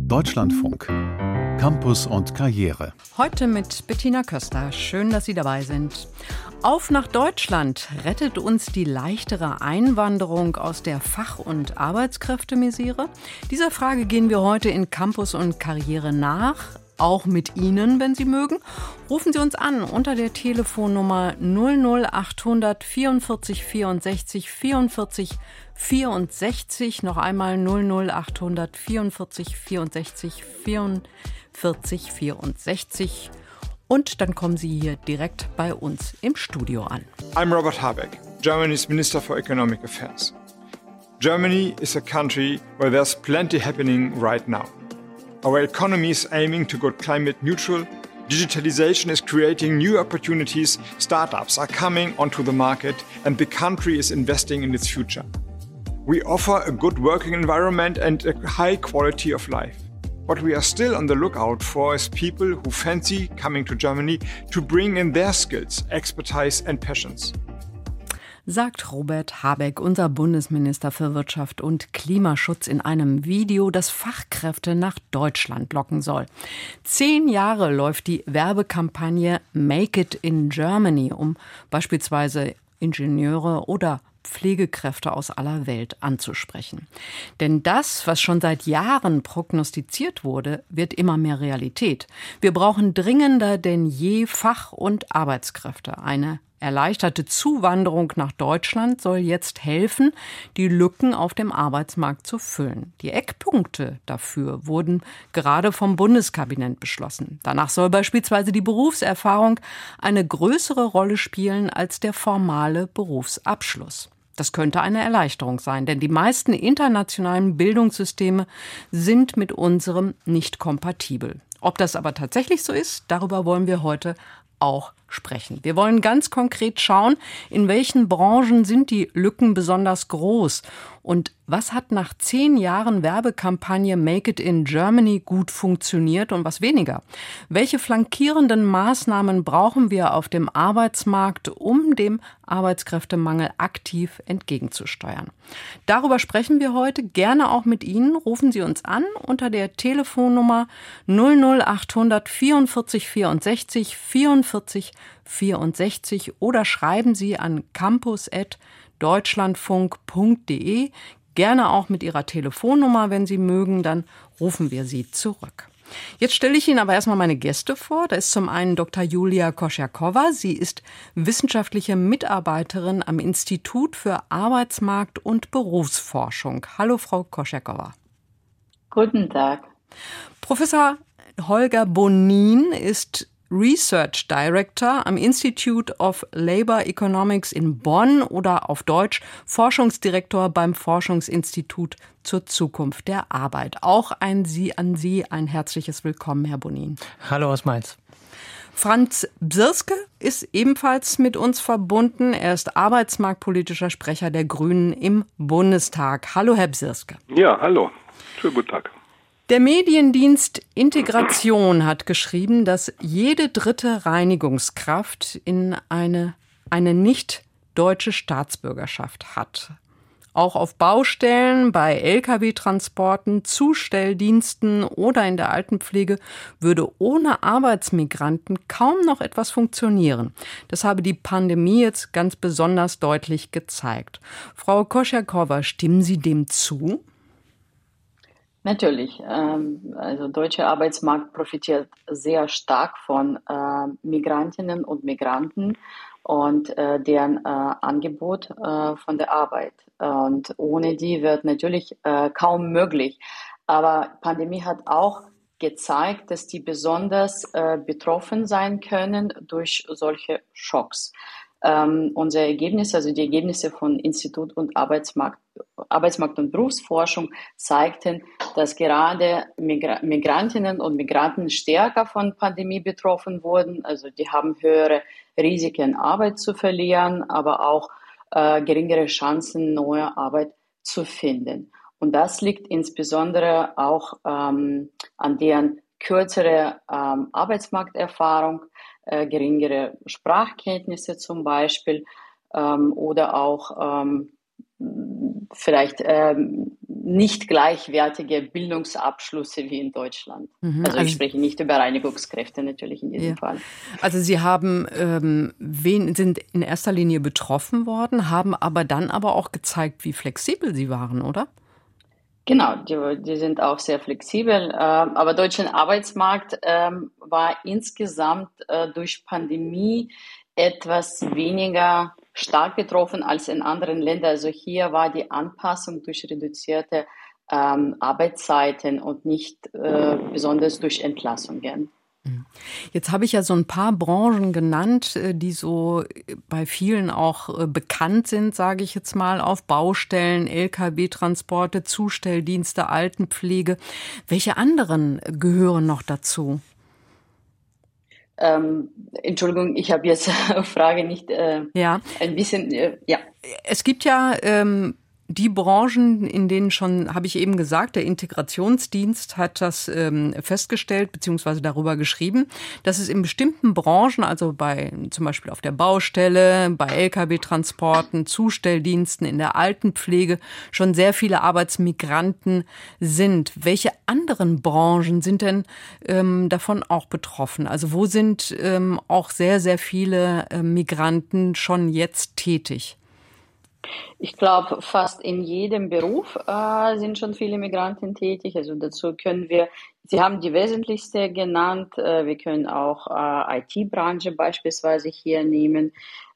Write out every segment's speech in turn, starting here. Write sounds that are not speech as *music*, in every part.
Deutschlandfunk. Campus und Karriere. Heute mit Bettina Köster. Schön, dass Sie dabei sind. Auf nach Deutschland rettet uns die leichtere Einwanderung aus der Fach- und Arbeitskräftemisere? Dieser Frage gehen wir heute in Campus und Karriere nach auch mit Ihnen, wenn Sie mögen. Rufen Sie uns an unter der Telefonnummer 00800 44 64 44 64. Noch einmal 00800 44 64 44 64. Und dann kommen Sie hier direkt bei uns im Studio an. I'm Robert Habeck, Germany's Minister for Economic Affairs. Germany is a country where there's plenty happening right now. Our economy is aiming to go climate neutral. Digitalization is creating new opportunities. Startups are coming onto the market, and the country is investing in its future. We offer a good working environment and a high quality of life. What we are still on the lookout for is people who fancy coming to Germany to bring in their skills, expertise, and passions sagt Robert Habeck, unser Bundesminister für Wirtschaft und Klimaschutz, in einem Video, das Fachkräfte nach Deutschland locken soll. Zehn Jahre läuft die Werbekampagne Make It in Germany, um beispielsweise Ingenieure oder Pflegekräfte aus aller Welt anzusprechen. Denn das, was schon seit Jahren prognostiziert wurde, wird immer mehr Realität. Wir brauchen dringender denn je Fach- und Arbeitskräfte. Eine erleichterte Zuwanderung nach Deutschland soll jetzt helfen, die Lücken auf dem Arbeitsmarkt zu füllen. Die Eckpunkte dafür wurden gerade vom Bundeskabinett beschlossen. Danach soll beispielsweise die Berufserfahrung eine größere Rolle spielen als der formale Berufsabschluss. Das könnte eine Erleichterung sein, denn die meisten internationalen Bildungssysteme sind mit unserem nicht kompatibel. Ob das aber tatsächlich so ist, darüber wollen wir heute auch sprechen. Wir wollen ganz konkret schauen, in welchen Branchen sind die Lücken besonders groß und was hat nach zehn Jahren Werbekampagne Make It in Germany gut funktioniert und was weniger? Welche flankierenden Maßnahmen brauchen wir auf dem Arbeitsmarkt, um dem Arbeitskräftemangel aktiv entgegenzusteuern? Darüber sprechen wir heute gerne auch mit Ihnen. Rufen Sie uns an unter der Telefonnummer 00800 44 64 44 64 oder schreiben Sie an campus.deutschlandfunk.de. Gerne auch mit Ihrer Telefonnummer, wenn Sie mögen, dann rufen wir Sie zurück. Jetzt stelle ich Ihnen aber erstmal meine Gäste vor. Da ist zum einen Dr. Julia Koscherkova. Sie ist wissenschaftliche Mitarbeiterin am Institut für Arbeitsmarkt und Berufsforschung. Hallo, Frau Koscherkova. Guten Tag. Professor Holger Bonin ist Research Director am Institute of Labor Economics in Bonn oder auf Deutsch Forschungsdirektor beim Forschungsinstitut zur Zukunft der Arbeit. Auch ein Sie an Sie ein herzliches Willkommen, Herr Bonin. Hallo aus Mainz. Franz Bsirske ist ebenfalls mit uns verbunden. Er ist arbeitsmarktpolitischer Sprecher der Grünen im Bundestag. Hallo, Herr Bsirske. Ja, hallo. Schönen guten Tag. Der Mediendienst Integration hat geschrieben, dass jede dritte Reinigungskraft in eine, eine nicht deutsche Staatsbürgerschaft hat. Auch auf Baustellen, bei Lkw-Transporten, Zustelldiensten oder in der Altenpflege würde ohne Arbeitsmigranten kaum noch etwas funktionieren. Das habe die Pandemie jetzt ganz besonders deutlich gezeigt. Frau Koscherkova, stimmen Sie dem zu? Natürlich. Ähm, also deutscher Arbeitsmarkt profitiert sehr stark von äh, Migrantinnen und Migranten und äh, deren äh, Angebot von der Arbeit. Und ohne die wird natürlich kaum möglich. Aber Pandemie hat auch gezeigt, dass die besonders betroffen sein können durch solche Schocks. Ähm, unser Ergebnis, also die Ergebnisse von Institut und Arbeitsmarkt, Arbeitsmarkt und Berufsforschung zeigten, dass gerade Migra Migrantinnen und Migranten stärker von Pandemie betroffen wurden. Also die haben höhere Risiken, Arbeit zu verlieren, aber auch äh, geringere Chancen, neue Arbeit zu finden. Und das liegt insbesondere auch ähm, an deren kürzere ähm, Arbeitsmarkterfahrung, äh, geringere Sprachkenntnisse zum Beispiel ähm, oder auch ähm, vielleicht ähm, nicht gleichwertige Bildungsabschlüsse wie in Deutschland. Mhm, also, also ich spreche nicht über Reinigungskräfte natürlich in diesem ja. Fall. Also Sie haben ähm, wen, sind in erster Linie betroffen worden, haben aber dann aber auch gezeigt, wie flexibel Sie waren, oder? Genau, die, die sind auch sehr flexibel. Äh, aber deutscher Arbeitsmarkt äh, war insgesamt äh, durch Pandemie etwas weniger stark betroffen als in anderen Ländern. Also hier war die Anpassung durch reduzierte ähm, Arbeitszeiten und nicht äh, besonders durch Entlassungen. Mhm. Jetzt habe ich ja so ein paar Branchen genannt, äh, die so bei vielen auch äh, bekannt sind, sage ich jetzt mal, auf Baustellen, Lkw-Transporte, Zustelldienste, Altenpflege. Welche anderen gehören noch dazu? Ähm, Entschuldigung, ich habe jetzt *laughs* Frage nicht äh, ja. ein bisschen, äh, ja. Es gibt ja ähm, die Branchen, in denen schon, habe ich eben gesagt, der Integrationsdienst hat das ähm, festgestellt bzw. darüber geschrieben, dass es in bestimmten Branchen, also bei zum Beispiel auf der Baustelle, bei Lkw-Transporten, Zustelldiensten, in der Altenpflege schon sehr viele Arbeitsmigranten sind. Welche anderen Branchen sind denn ähm, davon auch betroffen? Also wo sind ähm, auch sehr, sehr viele äh, Migranten schon jetzt tätig? Ich glaube, fast in jedem Beruf äh, sind schon viele Migranten tätig. Also dazu können wir, Sie haben die wesentlichste genannt. Äh, wir können auch äh, IT-Branche beispielsweise hier nehmen.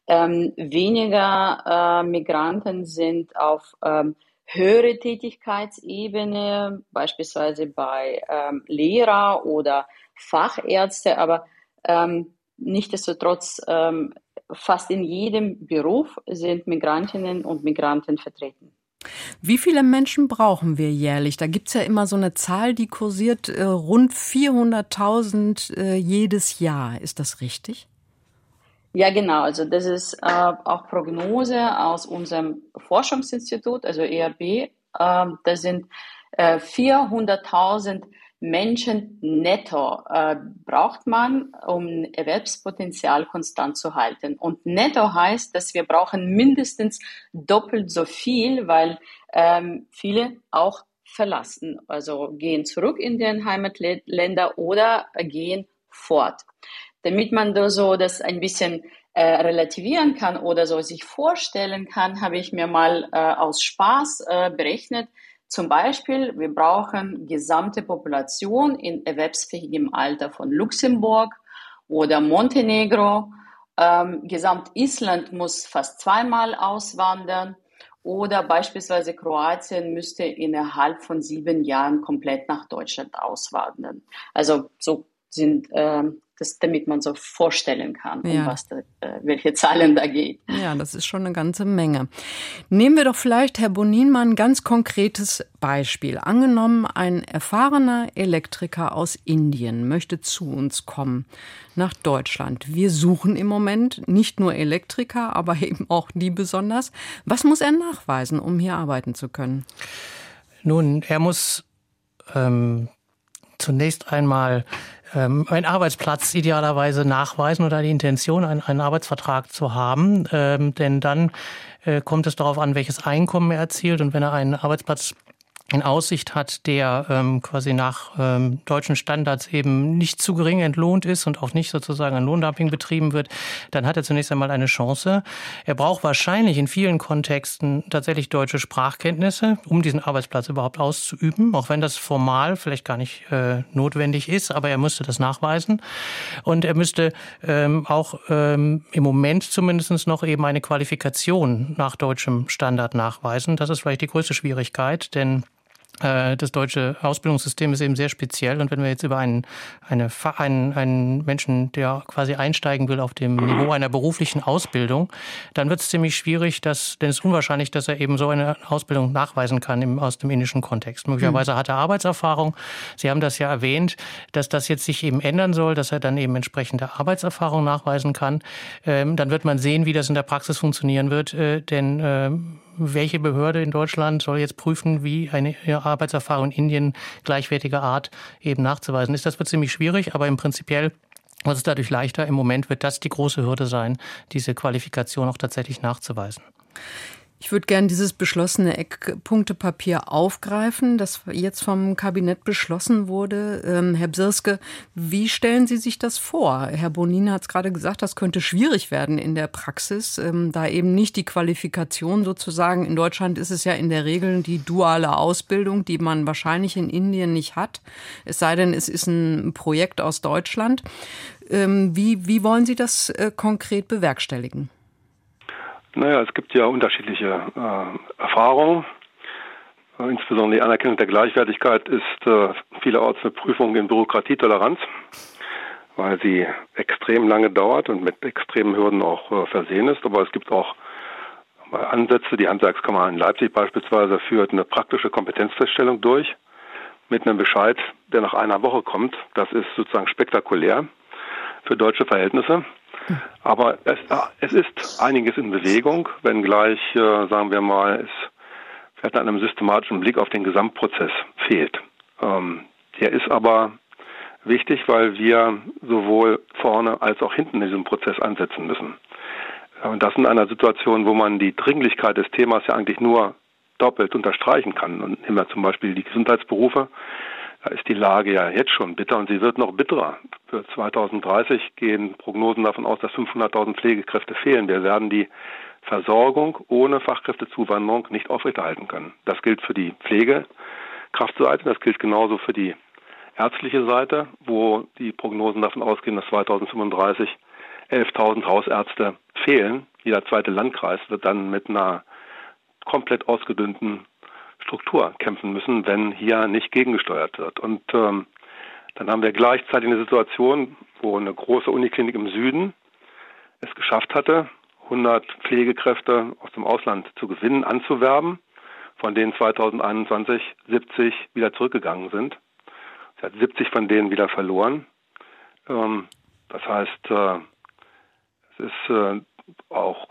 Ähm, weniger äh, Migranten sind auf ähm, höhere Tätigkeitsebene, beispielsweise bei ähm, Lehrer oder Fachärzte, aber ähm, Nichtsdestotrotz ähm, fast in jedem Beruf sind Migrantinnen und Migranten vertreten. Wie viele Menschen brauchen wir jährlich? Da gibt es ja immer so eine Zahl, die kursiert, äh, rund 400.000 äh, jedes Jahr. Ist das richtig? Ja, genau. Also das ist äh, auch Prognose aus unserem Forschungsinstitut, also ERB. Äh, das sind 400.000 Menschen. Menschen netto äh, braucht man, um Erwerbspotenzial konstant zu halten. Und netto heißt, dass wir brauchen mindestens doppelt so viel, weil ähm, viele auch verlassen, also gehen zurück in den Heimatländer oder gehen fort. Damit man da so das ein bisschen äh, relativieren kann oder so sich vorstellen kann, habe ich mir mal äh, aus Spaß äh, berechnet, zum Beispiel, wir brauchen gesamte Population in erwerbsfähigem Alter von Luxemburg oder Montenegro. Ähm, Gesamt Island muss fast zweimal auswandern. Oder beispielsweise Kroatien müsste innerhalb von sieben Jahren komplett nach Deutschland auswandern. Also so sind äh, das, damit man so vorstellen kann, ja. um was da, äh, welche Zahlen da geht. Ja, das ist schon eine ganze Menge. Nehmen wir doch vielleicht, Herr Bonin, mal ein ganz konkretes Beispiel. Angenommen, ein erfahrener Elektriker aus Indien möchte zu uns kommen, nach Deutschland. Wir suchen im Moment nicht nur Elektriker, *laughs* aber eben auch die besonders. Was muss er nachweisen, um hier arbeiten zu können? Nun, er muss ähm, zunächst einmal ähm, einen Arbeitsplatz idealerweise nachweisen oder die Intention, einen, einen Arbeitsvertrag zu haben. Ähm, denn dann äh, kommt es darauf an, welches Einkommen er erzielt. Und wenn er einen Arbeitsplatz in Aussicht hat, der ähm, quasi nach ähm, deutschen Standards eben nicht zu gering entlohnt ist und auch nicht sozusagen ein Lohndumping betrieben wird, dann hat er zunächst einmal eine Chance. Er braucht wahrscheinlich in vielen Kontexten tatsächlich deutsche Sprachkenntnisse, um diesen Arbeitsplatz überhaupt auszuüben, auch wenn das formal vielleicht gar nicht äh, notwendig ist, aber er müsste das nachweisen. Und er müsste ähm, auch ähm, im Moment zumindest noch eben eine Qualifikation nach deutschem Standard nachweisen. Das ist vielleicht die größte Schwierigkeit, denn das deutsche Ausbildungssystem ist eben sehr speziell. Und wenn wir jetzt über einen, eine, einen, einen Menschen, der quasi einsteigen will auf dem Niveau einer beruflichen Ausbildung, dann wird es ziemlich schwierig, dass, denn es ist unwahrscheinlich, dass er eben so eine Ausbildung nachweisen kann im, aus dem indischen Kontext. Möglicherweise hat er Arbeitserfahrung. Sie haben das ja erwähnt, dass das jetzt sich eben ändern soll, dass er dann eben entsprechende Arbeitserfahrung nachweisen kann. Ähm, dann wird man sehen, wie das in der Praxis funktionieren wird. Äh, denn ähm, welche Behörde in Deutschland soll jetzt prüfen, wie eine Arbeitserfahrung in Indien gleichwertiger Art eben nachzuweisen ist. Das wird ziemlich schwierig, aber im Prinzipiell was ist dadurch leichter? Im Moment wird das die große Hürde sein, diese Qualifikation auch tatsächlich nachzuweisen. Ich würde gerne dieses beschlossene Eckpunktepapier aufgreifen, das jetzt vom Kabinett beschlossen wurde. Ähm, Herr Bsirske, wie stellen Sie sich das vor? Herr Bonin hat es gerade gesagt, das könnte schwierig werden in der Praxis, ähm, da eben nicht die Qualifikation sozusagen. In Deutschland ist es ja in der Regel die duale Ausbildung, die man wahrscheinlich in Indien nicht hat. Es sei denn, es ist ein Projekt aus Deutschland. Ähm, wie, wie wollen Sie das äh, konkret bewerkstelligen? Naja, es gibt ja unterschiedliche äh, Erfahrungen. Äh, insbesondere die Anerkennung der Gleichwertigkeit ist äh, vielerorts eine Prüfung in Bürokratietoleranz, weil sie extrem lange dauert und mit extremen Hürden auch äh, versehen ist. Aber es gibt auch Ansätze, die Handwerkskammer in Leipzig beispielsweise führt eine praktische Kompetenzfeststellung durch mit einem Bescheid, der nach einer Woche kommt. Das ist sozusagen spektakulär für deutsche Verhältnisse. Aber es, es ist einiges in Bewegung, wenngleich, äh, sagen wir mal, es vielleicht an einem systematischen Blick auf den Gesamtprozess fehlt. Ähm, der ist aber wichtig, weil wir sowohl vorne als auch hinten in diesem Prozess ansetzen müssen. Und das in einer Situation, wo man die Dringlichkeit des Themas ja eigentlich nur doppelt unterstreichen kann. Und nehmen wir zum Beispiel die Gesundheitsberufe. Ist die Lage ja jetzt schon bitter und sie wird noch bitterer. Für 2030 gehen Prognosen davon aus, dass 500.000 Pflegekräfte fehlen. Wir werden die Versorgung ohne Fachkräftezuwanderung nicht aufrechterhalten können. Das gilt für die Pflegekraftseite, das gilt genauso für die ärztliche Seite, wo die Prognosen davon ausgehen, dass 2035 11.000 Hausärzte fehlen. Jeder zweite Landkreis wird dann mit einer komplett ausgedünnten Struktur kämpfen müssen, wenn hier nicht gegengesteuert wird. Und ähm, dann haben wir gleichzeitig eine Situation, wo eine große Uniklinik im Süden es geschafft hatte, 100 Pflegekräfte aus dem Ausland zu gewinnen, anzuwerben, von denen 2021 70 wieder zurückgegangen sind. Sie hat 70 von denen wieder verloren. Ähm, das heißt, äh, es ist äh, auch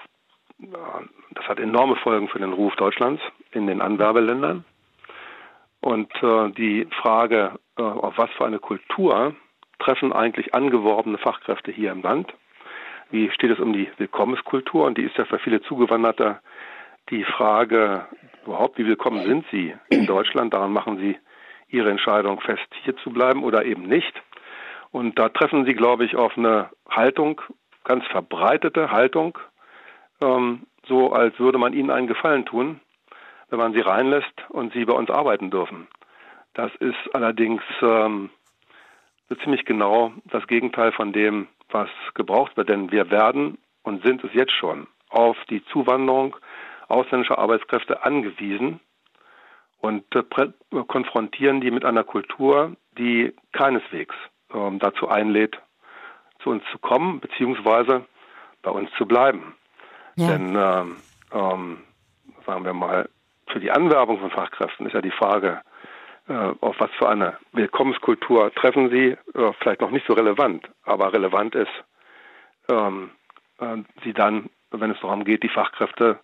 das hat enorme Folgen für den Ruf Deutschlands in den Anwerbeländern. Und äh, die Frage, äh, auf was für eine Kultur treffen eigentlich angeworbene Fachkräfte hier im Land? Wie steht es um die Willkommenskultur? Und die ist ja für viele Zugewanderte die Frage überhaupt, wie willkommen sind sie in Deutschland? Daran machen sie ihre Entscheidung fest, hier zu bleiben oder eben nicht. Und da treffen sie, glaube ich, auf eine Haltung, ganz verbreitete Haltung, ähm, so als würde man ihnen einen Gefallen tun, wenn man sie reinlässt und sie bei uns arbeiten dürfen. Das ist allerdings ähm, so ziemlich genau das Gegenteil von dem, was gebraucht wird. Denn wir werden und sind es jetzt schon auf die Zuwanderung ausländischer Arbeitskräfte angewiesen und äh, konfrontieren die mit einer Kultur, die keineswegs ähm, dazu einlädt, zu uns zu kommen, beziehungsweise bei uns zu bleiben. Ja. Denn, ähm, ähm, sagen wir mal, für die Anwerbung von Fachkräften ist ja die Frage, äh, auf was für eine Willkommenskultur treffen sie, äh, vielleicht noch nicht so relevant, aber relevant ist, ähm, äh, sie dann, wenn es darum geht, die Fachkräfte,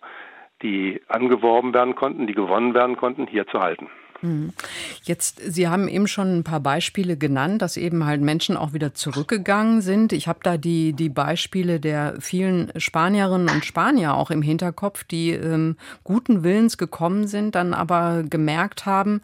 die angeworben werden konnten, die gewonnen werden konnten, hier zu halten. Mhm. Jetzt, Sie haben eben schon ein paar Beispiele genannt, dass eben halt Menschen auch wieder zurückgegangen sind. Ich habe da die, die Beispiele der vielen Spanierinnen und Spanier auch im Hinterkopf, die ähm, guten Willens gekommen sind, dann aber gemerkt haben,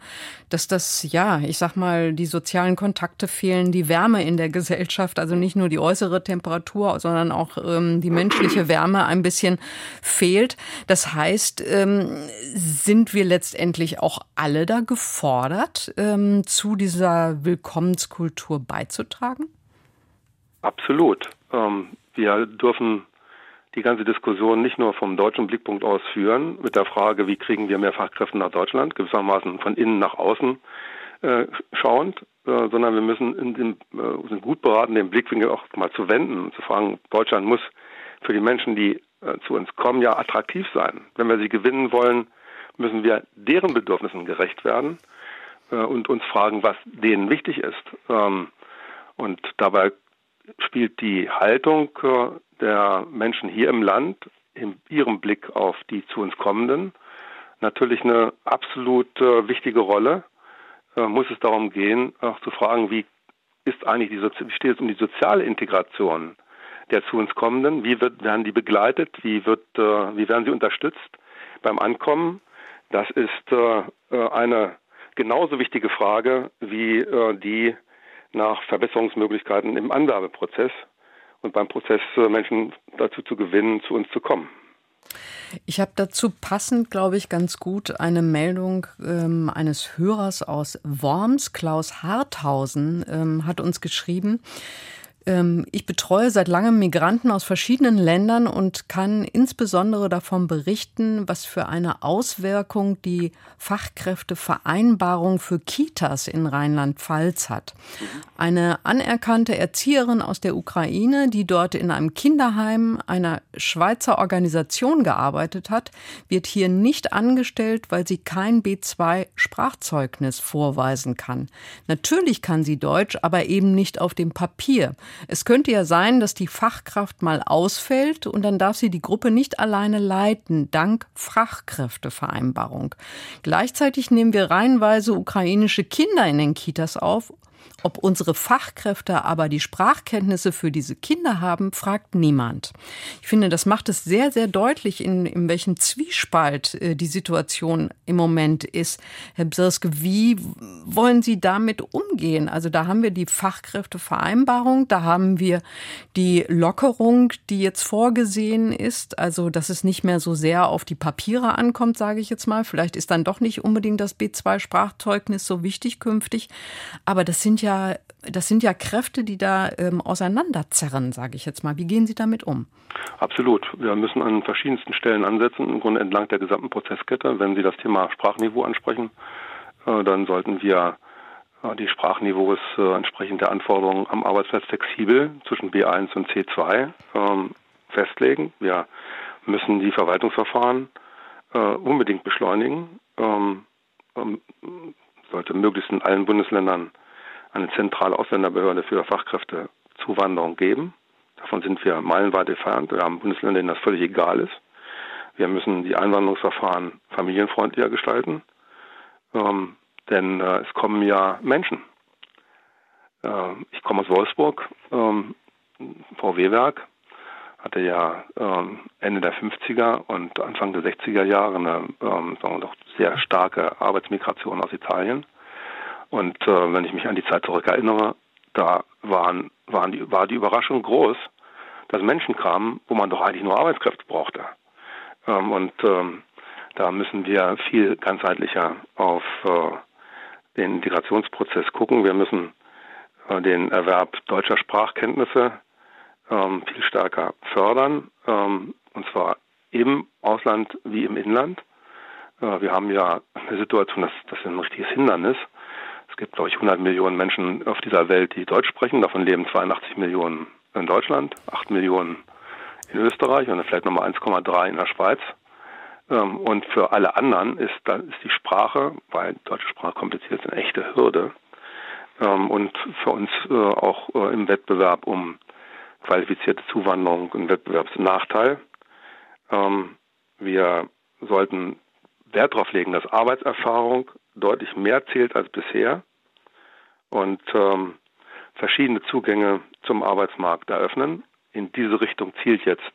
dass das, ja, ich sag mal, die sozialen Kontakte fehlen, die Wärme in der Gesellschaft, also nicht nur die äußere Temperatur, sondern auch ähm, die menschliche Wärme ein bisschen fehlt. Das heißt, ähm, sind wir letztendlich auch alle da gefordert, ähm, zu dieser Willkommenskultur beizutragen? Absolut. Ähm, wir dürfen die ganze Diskussion nicht nur vom deutschen Blickpunkt aus führen, mit der Frage, wie kriegen wir mehr Fachkräfte nach Deutschland, gewissermaßen von innen nach außen äh, schauend, äh, sondern wir müssen in dem, äh, sind gut beraten, den Blickwinkel auch mal zu wenden und zu fragen, Deutschland muss für die Menschen, die äh, zu uns kommen, ja attraktiv sein. Wenn wir sie gewinnen wollen, müssen wir deren Bedürfnissen gerecht werden äh, und uns fragen, was denen wichtig ist. Ähm, und dabei spielt die Haltung äh, der Menschen hier im Land in ihrem Blick auf die zu uns kommenden natürlich eine absolut äh, wichtige Rolle. Äh, muss es darum gehen, auch zu fragen, wie ist eigentlich die wie steht es um die soziale Integration der zu uns kommenden? Wie wird, werden die begleitet? Wie wird, äh, wie werden sie unterstützt? beim Ankommen, das ist äh, äh, eine genauso wichtige Frage wie äh, die nach Verbesserungsmöglichkeiten im Anwerbeprozess und beim Prozess äh, Menschen dazu zu gewinnen, zu uns zu kommen. Ich habe dazu passend, glaube ich, ganz gut eine Meldung ähm, eines Hörers aus Worms, Klaus Harthausen, ähm, hat uns geschrieben. Ähm, ich betreue seit langem Migranten aus verschiedenen Ländern und kann insbesondere davon berichten, was für eine Auswirkung die Fachkräftevereinbarung für Kitas in Rheinland-Pfalz hat. Eine anerkannte Erzieherin aus der Ukraine, die dort in einem Kinderheim einer Schweizer Organisation gearbeitet hat, wird hier nicht angestellt, weil sie kein B2-Sprachzeugnis vorweisen kann. Natürlich kann sie Deutsch, aber eben nicht auf dem Papier. Es könnte ja sein, dass die Fachkraft mal ausfällt und dann darf sie die Gruppe nicht alleine leiten, dank Fachkräftevereinbarung. Gleichzeitig nehmen wir reihenweise ukrainische Kinder in den Kitas auf ob unsere Fachkräfte aber die Sprachkenntnisse für diese Kinder haben, fragt niemand. Ich finde, das macht es sehr, sehr deutlich, in, in welchem Zwiespalt äh, die Situation im Moment ist. Herr Bsirske, wie wollen Sie damit umgehen? Also da haben wir die Fachkräftevereinbarung, da haben wir die Lockerung, die jetzt vorgesehen ist, also dass es nicht mehr so sehr auf die Papiere ankommt, sage ich jetzt mal. Vielleicht ist dann doch nicht unbedingt das B2-Sprachzeugnis so wichtig künftig, aber das sind ja ja, das sind ja Kräfte, die da ähm, auseinanderzerren, sage ich jetzt mal. Wie gehen Sie damit um? Absolut. Wir müssen an verschiedensten Stellen ansetzen, im Grunde entlang der gesamten Prozesskette. Wenn Sie das Thema Sprachniveau ansprechen, äh, dann sollten wir äh, die Sprachniveaus äh, entsprechend der Anforderungen am Arbeitsplatz flexibel zwischen B1 und C2 ähm, festlegen. Wir müssen die Verwaltungsverfahren äh, unbedingt beschleunigen. Ähm, ähm, sollte möglichst in allen Bundesländern eine zentrale Ausländerbehörde für Fachkräftezuwanderung geben. Davon sind wir meilenweit entfernt. Wir haben Bundesländer, denen das völlig egal ist. Wir müssen die Einwanderungsverfahren familienfreundlicher gestalten, ähm, denn äh, es kommen ja Menschen. Äh, ich komme aus Wolfsburg, ähm, VW-Werk hatte ja ähm, Ende der 50er und Anfang der 60er Jahre eine ähm, sagen wir doch sehr starke Arbeitsmigration aus Italien. Und äh, wenn ich mich an die Zeit zurückerinnere, da waren, waren die, war die Überraschung groß, dass Menschen kamen, wo man doch eigentlich nur Arbeitskräfte brauchte. Ähm, und ähm, da müssen wir viel ganzheitlicher auf äh, den Integrationsprozess gucken. Wir müssen äh, den Erwerb deutscher Sprachkenntnisse ähm, viel stärker fördern, ähm, und zwar im Ausland wie im Inland. Äh, wir haben ja eine Situation, dass das ist ein richtiges Hindernis gibt, glaube ich, 100 Millionen Menschen auf dieser Welt, die Deutsch sprechen. Davon leben 82 Millionen in Deutschland, 8 Millionen in Österreich und vielleicht nochmal 1,3 in der Schweiz. Ähm, und für alle anderen ist, ist die Sprache, weil deutsche Sprache kompliziert ist, eine echte Hürde. Ähm, und für uns äh, auch äh, im Wettbewerb um qualifizierte Zuwanderung ein Wettbewerbsnachteil. Ähm, wir sollten Wert darauf legen, dass Arbeitserfahrung deutlich mehr zählt als bisher und ähm, verschiedene Zugänge zum Arbeitsmarkt eröffnen. In diese Richtung zielt jetzt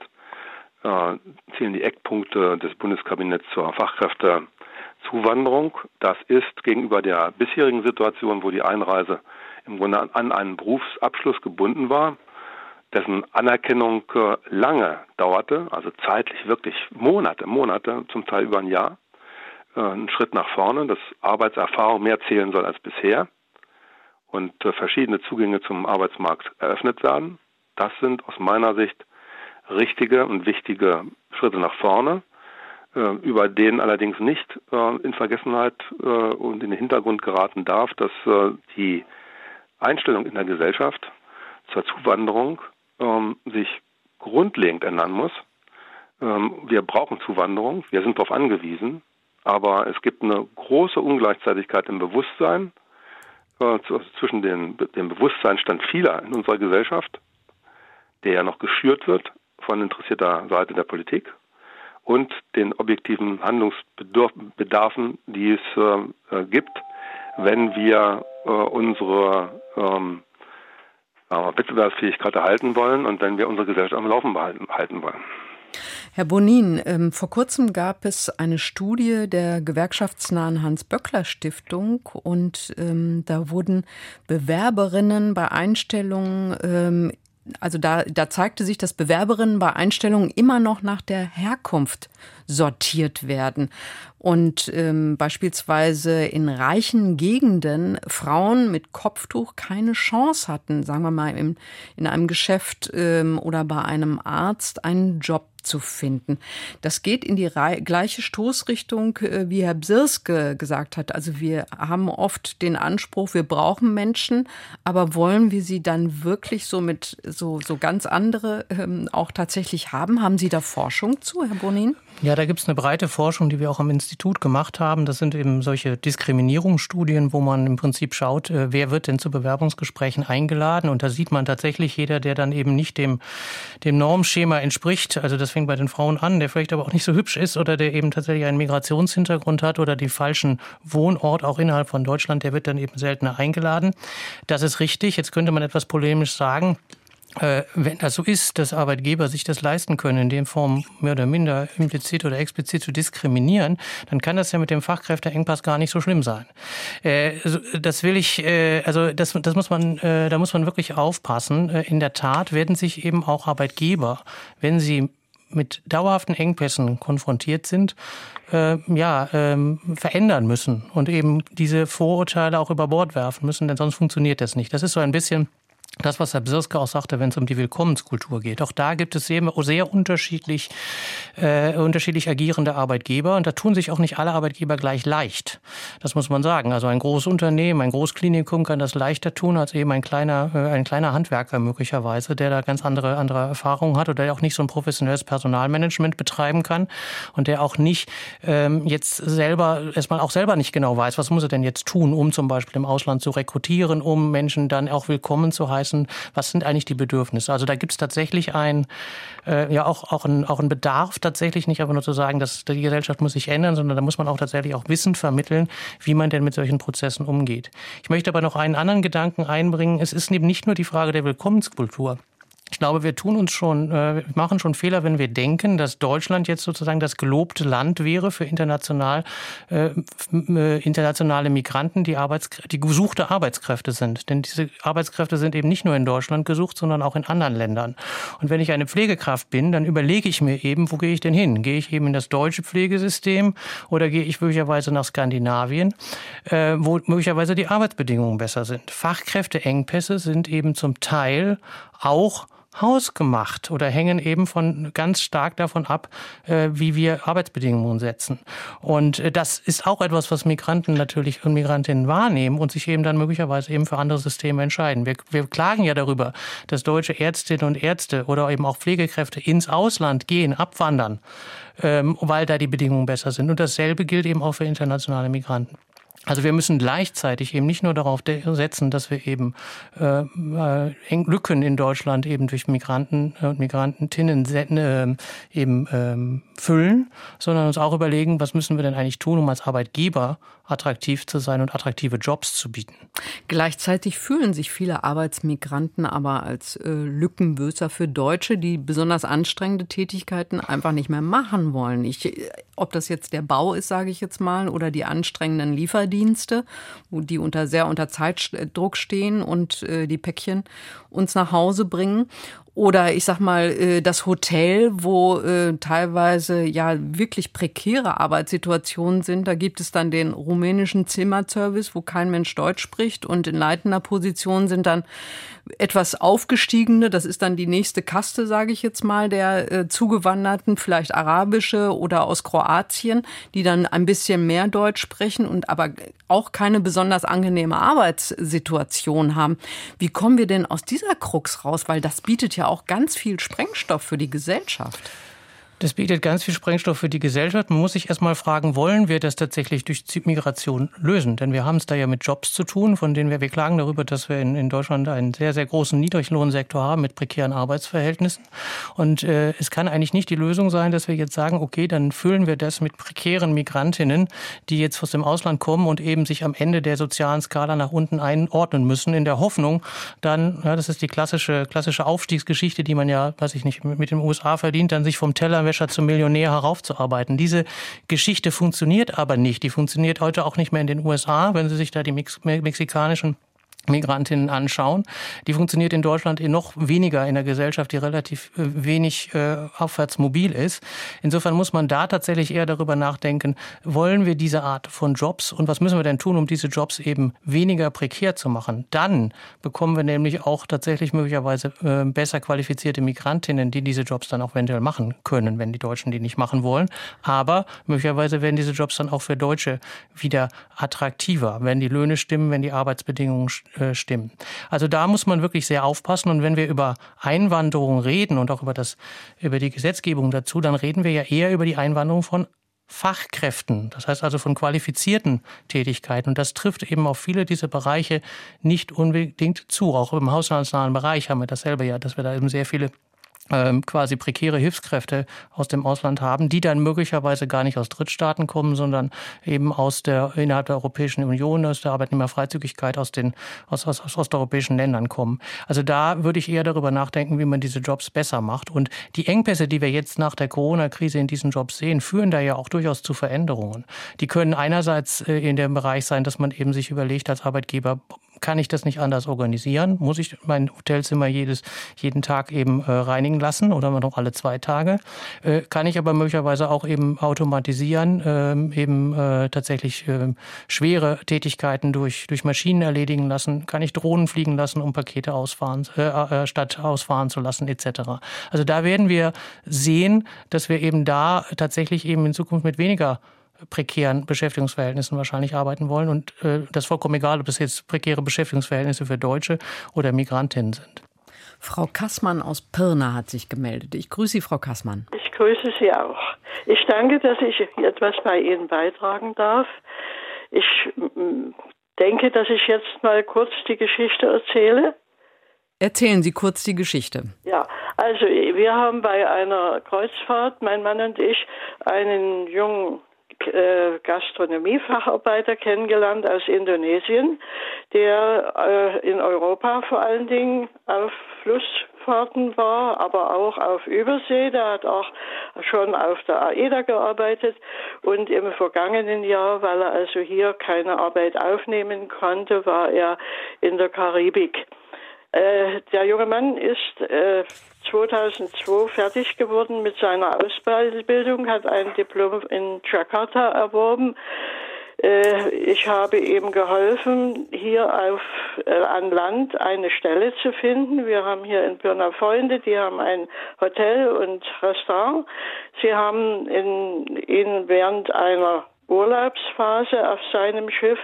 äh, zielen die Eckpunkte des Bundeskabinetts zur Fachkräftezuwanderung. Das ist gegenüber der bisherigen Situation, wo die Einreise im Grunde an einen Berufsabschluss gebunden war, dessen Anerkennung äh, lange dauerte, also zeitlich wirklich Monate, Monate, zum Teil über ein Jahr, äh, einen Schritt nach vorne, dass Arbeitserfahrung mehr zählen soll als bisher und äh, verschiedene Zugänge zum Arbeitsmarkt eröffnet werden. Das sind aus meiner Sicht richtige und wichtige Schritte nach vorne, äh, über denen allerdings nicht in Vergessenheit und in den Hintergrund geraten darf, dass die Einstellung in der Gesellschaft zur Zuwanderung ähm, sich grundlegend ändern muss. Ähm, wir brauchen Zuwanderung, wir sind darauf angewiesen, aber es gibt eine große Ungleichzeitigkeit im Bewusstsein äh, zwischen den, dem Bewusstseinsstand vieler in unserer Gesellschaft, der ja noch geschürt wird von interessierter Seite der Politik, und den objektiven Handlungsbedarfen, die es äh, gibt, wenn wir äh, unsere ähm, Wettbewerbsfähigkeit erhalten wollen und wenn wir unsere Gesellschaft am Laufen behalten, halten wollen. Herr Bonin, ähm, vor kurzem gab es eine Studie der gewerkschaftsnahen Hans-Böckler-Stiftung und ähm, da wurden Bewerberinnen bei Einstellungen ähm, also da, da zeigte sich, dass Bewerberinnen bei Einstellungen immer noch nach der Herkunft sortiert werden. Und ähm, beispielsweise in reichen Gegenden Frauen mit Kopftuch keine Chance hatten, sagen wir mal im, in einem Geschäft ähm, oder bei einem Arzt einen Job zu finden. Das geht in die gleiche Stoßrichtung, äh, wie Herr Bsirske gesagt hat. Also wir haben oft den Anspruch, wir brauchen Menschen, aber wollen wir sie dann wirklich so mit so, so ganz andere ähm, auch tatsächlich haben? Haben Sie da Forschung zu, Herr Bonin? Ja, da gibt es eine breite Forschung, die wir auch am Institut gemacht haben. Das sind eben solche Diskriminierungsstudien, wo man im Prinzip schaut, äh, wer wird denn zu Bewerbungsgesprächen eingeladen. Und da sieht man tatsächlich jeder, der dann eben nicht dem, dem Normschema entspricht. Also das fängt bei den Frauen an, der vielleicht aber auch nicht so hübsch ist oder der eben tatsächlich einen Migrationshintergrund hat oder den falschen Wohnort auch innerhalb von Deutschland, der wird dann eben seltener eingeladen. Das ist richtig. Jetzt könnte man etwas polemisch sagen, wenn das so ist, dass Arbeitgeber sich das leisten können, in dem Form mehr oder minder implizit oder explizit zu diskriminieren, dann kann das ja mit dem Fachkräfteengpass gar nicht so schlimm sein. Äh, das will ich, äh, also das, das muss man, da muss man wirklich aufpassen. In der Tat werden sich eben auch Arbeitgeber, wenn sie mit dauerhaften Engpässen konfrontiert sind, äh, ja, ähm, verändern müssen und eben diese Vorurteile auch über Bord werfen müssen, denn sonst funktioniert das nicht. Das ist so ein bisschen das, was Herr Bsirske auch sagte, wenn es um die Willkommenskultur geht. Auch da gibt es sehr, sehr unterschiedlich, äh, unterschiedlich agierende Arbeitgeber. Und da tun sich auch nicht alle Arbeitgeber gleich leicht. Das muss man sagen. Also ein Großunternehmen, ein Großklinikum kann das leichter tun als eben ein kleiner, äh, ein kleiner Handwerker möglicherweise, der da ganz andere, andere Erfahrungen hat oder der auch nicht so ein professionelles Personalmanagement betreiben kann und der auch nicht ähm, jetzt selber, erstmal auch selber nicht genau weiß, was muss er denn jetzt tun, um zum Beispiel im Ausland zu rekrutieren, um Menschen dann auch willkommen zu heißen heißen, was sind eigentlich die Bedürfnisse. Also da gibt es tatsächlich ein, äh, ja auch, auch, ein, auch ein Bedarf tatsächlich, nicht einfach nur zu sagen, dass die Gesellschaft muss sich ändern, sondern da muss man auch tatsächlich auch Wissen vermitteln, wie man denn mit solchen Prozessen umgeht. Ich möchte aber noch einen anderen Gedanken einbringen. Es ist eben nicht nur die Frage der Willkommenskultur. Ich glaube, wir tun uns schon, äh, machen schon Fehler, wenn wir denken, dass Deutschland jetzt sozusagen das gelobte Land wäre für international, äh, äh, internationale Migranten, die, Arbeits die gesuchte Arbeitskräfte sind. Denn diese Arbeitskräfte sind eben nicht nur in Deutschland gesucht, sondern auch in anderen Ländern. Und wenn ich eine Pflegekraft bin, dann überlege ich mir eben, wo gehe ich denn hin? Gehe ich eben in das deutsche Pflegesystem oder gehe ich möglicherweise nach Skandinavien, äh, wo möglicherweise die Arbeitsbedingungen besser sind? Fachkräfteengpässe sind eben zum Teil auch hausgemacht oder hängen eben von ganz stark davon ab, äh, wie wir Arbeitsbedingungen setzen. Und äh, das ist auch etwas, was Migranten natürlich und Migrantinnen wahrnehmen und sich eben dann möglicherweise eben für andere Systeme entscheiden. Wir, wir klagen ja darüber, dass deutsche Ärztinnen und Ärzte oder eben auch Pflegekräfte ins Ausland gehen, abwandern, ähm, weil da die Bedingungen besser sind. Und dasselbe gilt eben auch für internationale Migranten. Also wir müssen gleichzeitig eben nicht nur darauf setzen, dass wir eben äh, äh, Lücken in Deutschland eben durch Migranten und Migrantinnen äh, eben ähm, füllen, sondern uns auch überlegen, was müssen wir denn eigentlich tun, um als Arbeitgeber attraktiv zu sein und attraktive Jobs zu bieten. Gleichzeitig fühlen sich viele Arbeitsmigranten aber als äh, Lückenböser für Deutsche, die besonders anstrengende Tätigkeiten einfach nicht mehr machen wollen. Ich, ob das jetzt der Bau ist, sage ich jetzt mal, oder die anstrengenden Lieferdienste, die unter sehr unter Zeitdruck stehen und äh, die Päckchen uns nach Hause bringen. Oder ich sag mal, äh, das Hotel, wo äh, teilweise ja wirklich prekäre Arbeitssituationen sind. Da gibt es dann den rumänischen Zimmerservice, wo kein Mensch Deutsch spricht. Und in leitender Position sind dann etwas aufgestiegene, das ist dann die nächste Kaste, sage ich jetzt mal, der äh, Zugewanderten, vielleicht arabische oder aus Kroatien, die dann ein bisschen mehr Deutsch sprechen und aber auch keine besonders angenehme Arbeitssituation haben. Wie kommen wir denn aus dieser Krux raus? Weil das bietet ja auch ganz viel Sprengstoff für die Gesellschaft. Das bietet ganz viel Sprengstoff für die Gesellschaft. Man muss sich erstmal fragen, wollen wir das tatsächlich durch Migration lösen? Denn wir haben es da ja mit Jobs zu tun, von denen wir, wir klagen darüber, dass wir in, in Deutschland einen sehr, sehr großen Niedriglohnsektor haben mit prekären Arbeitsverhältnissen. Und äh, es kann eigentlich nicht die Lösung sein, dass wir jetzt sagen, okay, dann füllen wir das mit prekären Migrantinnen, die jetzt aus dem Ausland kommen und eben sich am Ende der sozialen Skala nach unten einordnen müssen, in der Hoffnung, dann, ja, das ist die klassische, klassische Aufstiegsgeschichte, die man ja, weiß ich nicht, mit den USA verdient, dann sich vom Teller Tellerwäscher zum Millionär heraufzuarbeiten. Diese Geschichte funktioniert aber nicht. Die funktioniert heute auch nicht mehr in den USA, wenn Sie sich da die Mex mexikanischen Migrantinnen anschauen. Die funktioniert in Deutschland noch weniger in der Gesellschaft, die relativ äh, wenig äh, aufwärts mobil ist. Insofern muss man da tatsächlich eher darüber nachdenken, wollen wir diese Art von Jobs und was müssen wir denn tun, um diese Jobs eben weniger prekär zu machen? Dann bekommen wir nämlich auch tatsächlich möglicherweise äh, besser qualifizierte Migrantinnen, die diese Jobs dann auch eventuell machen können, wenn die Deutschen die nicht machen wollen. Aber möglicherweise werden diese Jobs dann auch für Deutsche wieder attraktiver, wenn die Löhne stimmen, wenn die Arbeitsbedingungen äh, stimmen. Also da muss man wirklich sehr aufpassen. Und wenn wir über Einwanderung reden und auch über, das, über die Gesetzgebung dazu, dann reden wir ja eher über die Einwanderung von Fachkräften, das heißt also von qualifizierten Tätigkeiten. Und das trifft eben auf viele dieser Bereiche nicht unbedingt zu. Auch im haushaltsnahen Bereich haben wir dasselbe ja, dass wir da eben sehr viele quasi prekäre Hilfskräfte aus dem Ausland haben, die dann möglicherweise gar nicht aus Drittstaaten kommen, sondern eben aus der innerhalb der Europäischen Union, aus der Arbeitnehmerfreizügigkeit aus den aus, aus, aus osteuropäischen Ländern kommen. Also da würde ich eher darüber nachdenken, wie man diese Jobs besser macht. Und die Engpässe, die wir jetzt nach der Corona-Krise in diesen Jobs sehen, führen da ja auch durchaus zu Veränderungen. Die können einerseits äh, in dem Bereich sein, dass man eben sich überlegt als Arbeitgeber, kann ich das nicht anders organisieren? Muss ich mein Hotelzimmer jedes, jeden Tag eben äh, reinigen lassen oder noch alle zwei Tage? Äh, kann ich aber möglicherweise auch eben automatisieren, äh, eben äh, tatsächlich äh, schwere Tätigkeiten durch, durch Maschinen erledigen lassen? Kann ich Drohnen fliegen lassen, um Pakete ausfahren, äh, äh, statt ausfahren zu lassen, etc. Also da werden wir sehen, dass wir eben da tatsächlich eben in Zukunft mit weniger prekären Beschäftigungsverhältnissen wahrscheinlich arbeiten wollen. Und äh, das ist vollkommen egal, ob es jetzt prekäre Beschäftigungsverhältnisse für Deutsche oder Migrantinnen sind. Frau Kassmann aus Pirna hat sich gemeldet. Ich grüße Sie, Frau Kassmann. Ich grüße Sie auch. Ich danke, dass ich etwas bei Ihnen beitragen darf. Ich denke, dass ich jetzt mal kurz die Geschichte erzähle. Erzählen Sie kurz die Geschichte. Ja, also wir haben bei einer Kreuzfahrt, mein Mann und ich, einen jungen äh, Gastronomiefacharbeiter kennengelernt aus Indonesien, der äh, in Europa vor allen Dingen auf Flussfahrten war, aber auch auf Übersee. Der hat auch schon auf der AEDA gearbeitet und im vergangenen Jahr, weil er also hier keine Arbeit aufnehmen konnte, war er in der Karibik. Äh, der junge Mann ist 2002 fertig geworden mit seiner Ausbildung, hat ein Diplom in Jakarta erworben. Äh, ich habe ihm geholfen, hier auf, äh, an Land eine Stelle zu finden. Wir haben hier in Pirna Freunde, die haben ein Hotel und Restaurant. Sie haben ihn während einer Urlaubsphase auf seinem Schiff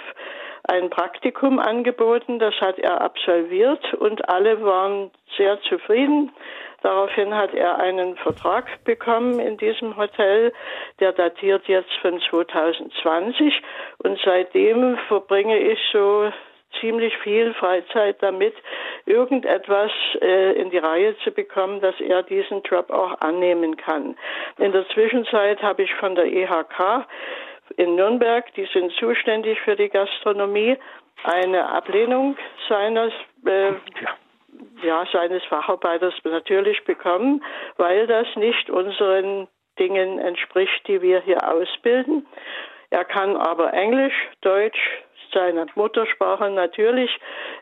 ein Praktikum angeboten. Das hat er absolviert und alle waren sehr zufrieden. Daraufhin hat er einen Vertrag bekommen in diesem Hotel, der datiert jetzt von 2020 und seitdem verbringe ich so ziemlich viel Freizeit damit, irgendetwas äh, in die Reihe zu bekommen, dass er diesen Job auch annehmen kann. In der Zwischenzeit habe ich von der EHK in Nürnberg, die sind zuständig für die Gastronomie, eine Ablehnung seines äh, ja, seines Facharbeiters natürlich bekommen, weil das nicht unseren Dingen entspricht, die wir hier ausbilden. Er kann aber Englisch, Deutsch, seine Muttersprache natürlich.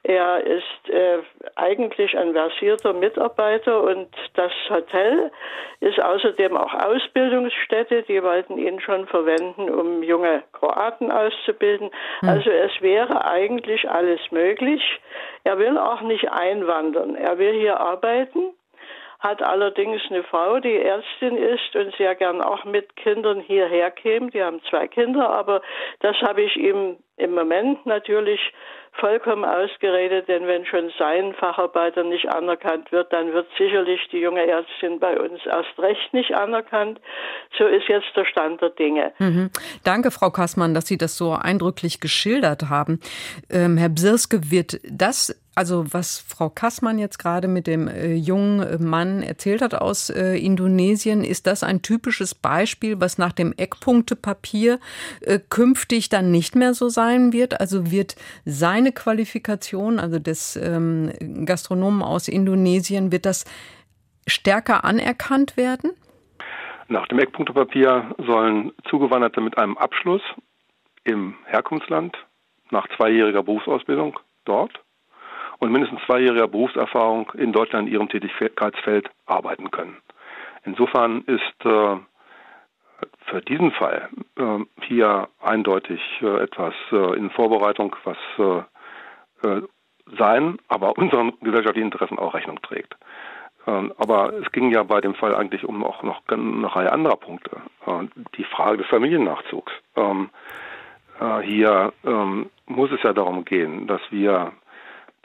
Er ist äh, eigentlich ein versierter Mitarbeiter und das Hotel ist außerdem auch Ausbildungsstätte. Die wollten ihn schon verwenden, um junge Kroaten auszubilden. Mhm. Also es wäre eigentlich alles möglich. Er will auch nicht einwandern. Er will hier arbeiten hat allerdings eine Frau, die Ärztin ist und sehr gern auch mit Kindern hierher käme. Die haben zwei Kinder, aber das habe ich ihm im Moment natürlich vollkommen ausgeredet, denn wenn schon sein Facharbeiter nicht anerkannt wird, dann wird sicherlich die junge Ärztin bei uns erst recht nicht anerkannt. So ist jetzt der Stand der Dinge. Mhm. Danke, Frau Kassmann, dass Sie das so eindrücklich geschildert haben. Ähm, Herr Bsirske, wird das also was Frau Kassmann jetzt gerade mit dem äh, jungen Mann erzählt hat aus äh, Indonesien, ist das ein typisches Beispiel, was nach dem Eckpunktepapier äh, künftig dann nicht mehr so sein wird? Also wird seine Qualifikation, also des ähm, Gastronomen aus Indonesien, wird das stärker anerkannt werden? Nach dem Eckpunktepapier sollen Zugewanderte mit einem Abschluss im Herkunftsland nach zweijähriger Berufsausbildung dort und mindestens zweijähriger Berufserfahrung in Deutschland in ihrem Tätigkeitsfeld arbeiten können. Insofern ist äh, für diesen Fall äh, hier eindeutig äh, etwas äh, in Vorbereitung, was äh, äh, sein, aber unseren gesellschaftlichen Interessen auch Rechnung trägt. Ähm, aber es ging ja bei dem Fall eigentlich um auch noch eine Reihe anderer Punkte. die Frage des Familiennachzugs. Ähm, hier ähm, muss es ja darum gehen, dass wir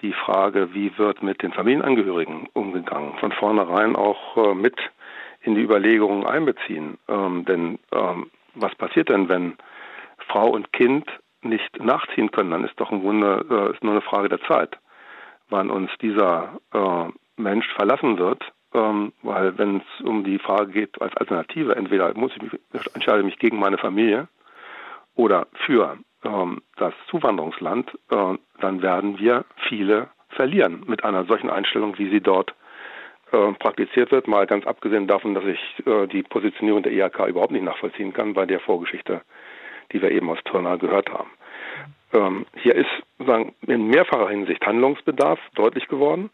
die Frage, wie wird mit den Familienangehörigen umgegangen, von vornherein auch mit in die Überlegungen einbeziehen. Ähm, denn ähm, was passiert denn, wenn Frau und Kind nicht nachziehen können? Dann ist doch im Grunde äh, ist nur eine Frage der Zeit, wann uns dieser äh, Mensch verlassen wird. Ähm, weil wenn es um die Frage geht als Alternative, entweder muss ich mich, entscheide mich gegen meine Familie oder für ähm, das Zuwanderungsland, äh, dann werden wir viele verlieren mit einer solchen Einstellung, wie sie dort äh, praktiziert wird, mal ganz abgesehen davon, dass ich äh, die Positionierung der IHK überhaupt nicht nachvollziehen kann bei der Vorgeschichte, die wir eben aus Pirna gehört haben. Ähm, hier ist sagen, in mehrfacher Hinsicht Handlungsbedarf deutlich geworden,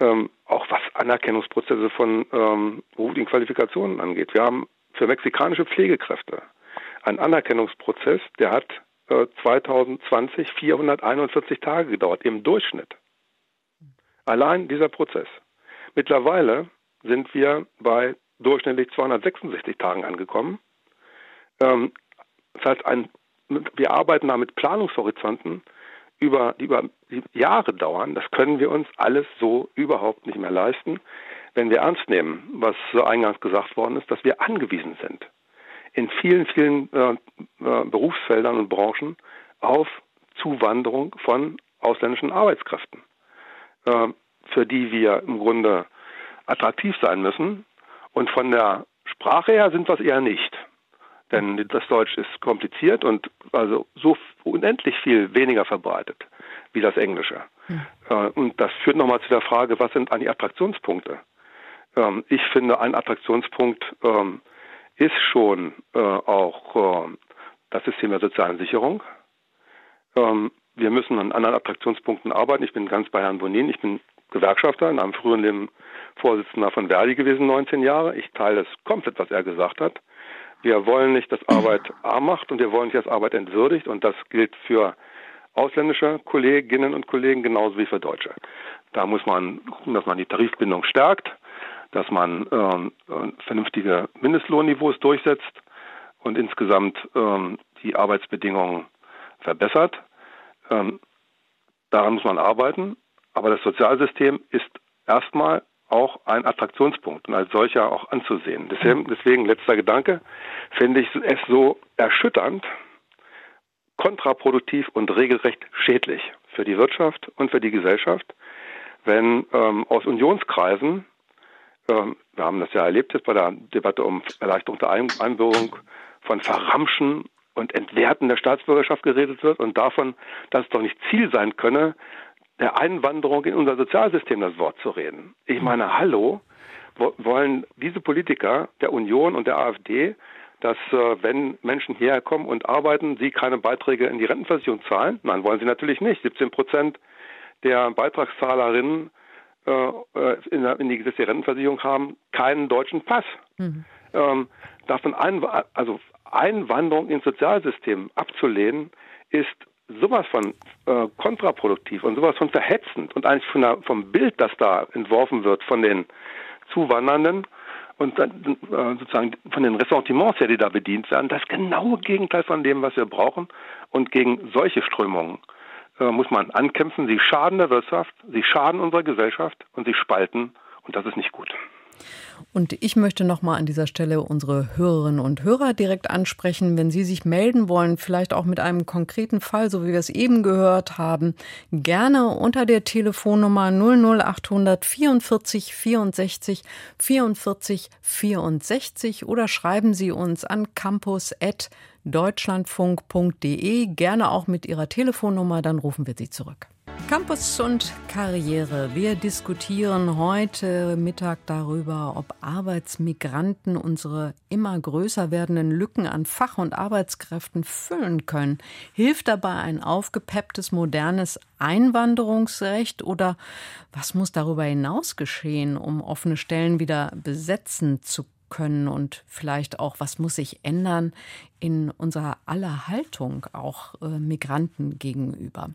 ähm, auch was Anerkennungsprozesse von ähm, beruflichen Qualifikationen angeht. Wir haben für mexikanische Pflegekräfte einen Anerkennungsprozess, der hat äh, 2020 441 Tage gedauert im Durchschnitt. Allein dieser Prozess. Mittlerweile sind wir bei durchschnittlich 266 Tagen angekommen. Ähm, das heißt, ein, wir arbeiten da mit Planungshorizonten über, die über Jahre dauern. Das können wir uns alles so überhaupt nicht mehr leisten, wenn wir ernst nehmen, was so eingangs gesagt worden ist, dass wir angewiesen sind in vielen, vielen äh, äh, Berufsfeldern und Branchen auf Zuwanderung von ausländischen Arbeitskräften. Äh, für die wir im Grunde attraktiv sein müssen. Und von der Sprache her sind wir es eher nicht. Denn das Deutsch ist kompliziert und also so unendlich viel weniger verbreitet wie das Englische. Hm. Und das führt nochmal zu der Frage, was sind eigentlich Attraktionspunkte? Ähm, ich finde, ein Attraktionspunkt ähm, ist schon äh, auch äh, das System der sozialen Sicherung. Ähm, wir müssen an anderen Attraktionspunkten arbeiten. Ich bin ganz bei Herrn Bonin. Ich bin Gewerkschafter, in einem früheren Leben Vorsitzender von Verdi gewesen, 19 Jahre. Ich teile es komplett, was er gesagt hat. Wir wollen nicht, dass Arbeit *clears throat* arm macht und wir wollen nicht, dass Arbeit entwürdigt und das gilt für ausländische Kolleginnen und Kollegen genauso wie für Deutsche. Da muss man gucken, dass man die Tarifbindung stärkt, dass man ähm, vernünftige Mindestlohnniveaus durchsetzt und insgesamt ähm, die Arbeitsbedingungen verbessert. Ähm, daran muss man arbeiten. Aber das Sozialsystem ist erstmal auch ein Attraktionspunkt und als solcher auch anzusehen. Deswegen, deswegen letzter Gedanke, finde ich es so erschütternd, kontraproduktiv und regelrecht schädlich für die Wirtschaft und für die Gesellschaft, wenn ähm, aus Unionskreisen, ähm, wir haben das ja erlebt jetzt bei der Debatte um Erleichterung der Einbürgerung, von Verramschen und Entwerten der Staatsbürgerschaft geredet wird und davon, dass es doch nicht Ziel sein könne, der Einwanderung in unser Sozialsystem das Wort zu reden. Ich meine, hallo, wollen diese Politiker der Union und der AfD, dass äh, wenn Menschen hierher kommen und arbeiten, sie keine Beiträge in die Rentenversicherung zahlen? Nein, wollen sie natürlich nicht. 17 Prozent der Beitragszahlerinnen äh, äh, in die gesetzliche Rentenversicherung haben keinen deutschen Pass. Mhm. Ähm, davon ein, also Einwanderung ins Sozialsystem abzulehnen, ist sowas von äh, kontraproduktiv und sowas von verhetzend und eigentlich von der, vom Bild, das da entworfen wird von den Zuwandernden und dann, äh, sozusagen von den Ressentiments her, die da bedient werden, das genaue Gegenteil von dem, was wir brauchen. Und gegen solche Strömungen äh, muss man ankämpfen. Sie schaden der Wirtschaft, sie schaden unserer Gesellschaft und sie spalten und das ist nicht gut. Und ich möchte noch mal an dieser Stelle unsere Hörerinnen und Hörer direkt ansprechen, wenn Sie sich melden wollen, vielleicht auch mit einem konkreten Fall, so wie wir es eben gehört haben, gerne unter der Telefonnummer 00800 44 64 44 64 oder schreiben Sie uns an campus@deutschlandfunk.de, gerne auch mit Ihrer Telefonnummer, dann rufen wir Sie zurück. Campus und Karriere. Wir diskutieren heute Mittag darüber, ob Arbeitsmigranten unsere immer größer werdenden Lücken an Fach- und Arbeitskräften füllen können. Hilft dabei ein aufgepepptes, modernes Einwanderungsrecht oder was muss darüber hinaus geschehen, um offene Stellen wieder besetzen zu können und vielleicht auch, was muss sich ändern in unserer aller Haltung auch äh, Migranten gegenüber.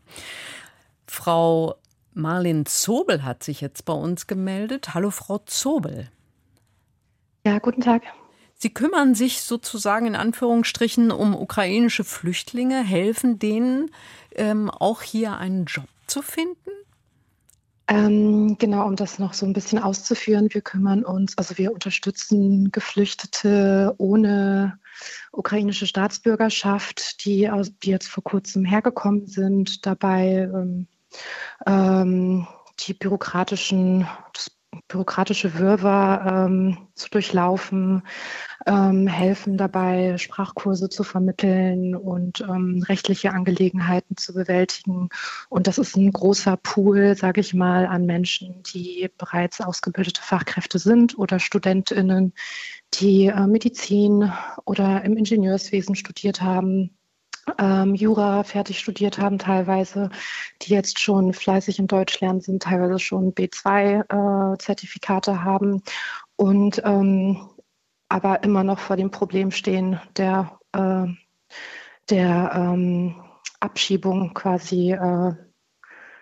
Frau Marlin Zobel hat sich jetzt bei uns gemeldet. Hallo, Frau Zobel. Ja, guten Tag. Sie kümmern sich sozusagen in Anführungsstrichen um ukrainische Flüchtlinge, helfen denen ähm, auch hier einen Job zu finden? Ähm, genau, um das noch so ein bisschen auszuführen, wir kümmern uns, also wir unterstützen Geflüchtete ohne ukrainische Staatsbürgerschaft, die, aus, die jetzt vor kurzem hergekommen sind, dabei ähm, ähm, die bürokratischen, das bürokratische Wirrwarr ähm, zu durchlaufen, ähm, helfen dabei, Sprachkurse zu vermitteln und ähm, rechtliche Angelegenheiten zu bewältigen. Und das ist ein großer Pool, sage ich mal, an Menschen, die bereits ausgebildete Fachkräfte sind oder Studentinnen, die äh, Medizin oder im Ingenieurswesen studiert haben ähm, Jura fertig studiert haben, teilweise, die jetzt schon fleißig in Deutsch lernen sind, teilweise schon B2-Zertifikate äh, haben und ähm, aber immer noch vor dem Problem stehen der, äh, der ähm, Abschiebung quasi äh,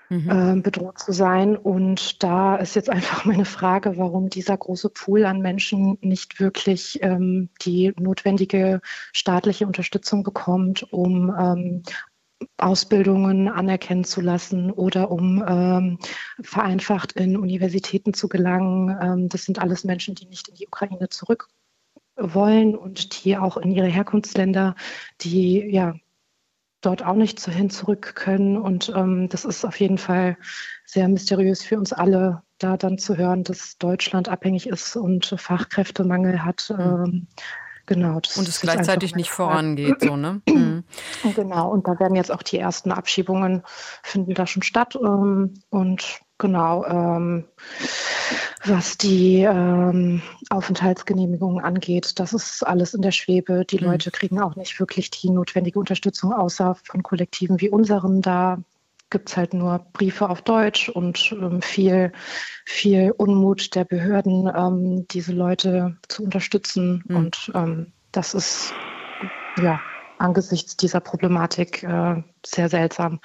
mhm. äh, bedroht zu sein. Und da ist jetzt einfach *laughs* meine Frage, warum dieser große Pool an Menschen nicht wirklich ähm, die notwendige staatliche Unterstützung bekommt, um ähm, Ausbildungen anerkennen zu lassen oder um ähm, vereinfacht in Universitäten zu gelangen. Ähm, das sind alles Menschen, die nicht in die Ukraine zurück wollen und die auch in ihre Herkunftsländer, die ja dort auch nicht so hin zurück können. Und ähm, das ist auf jeden Fall sehr mysteriös für uns alle, da dann zu hören, dass Deutschland abhängig ist und Fachkräftemangel hat. Hm. Ähm, genau. und es gleichzeitig nicht vorangeht, so, ne? *clears throat* Mhm. Genau. Und da werden jetzt auch die ersten Abschiebungen finden da schon statt. Ähm, und genau, ähm, was die ähm, Aufenthaltsgenehmigungen angeht, das ist alles in der Schwebe. Die mhm. Leute kriegen auch nicht wirklich die notwendige Unterstützung, außer von Kollektiven wie unseren. Da gibt es halt nur Briefe auf Deutsch und ähm, viel, viel Unmut der Behörden, ähm, diese Leute zu unterstützen. Mhm. Und ähm, das ist ja angesichts dieser Problematik äh, sehr seltsam.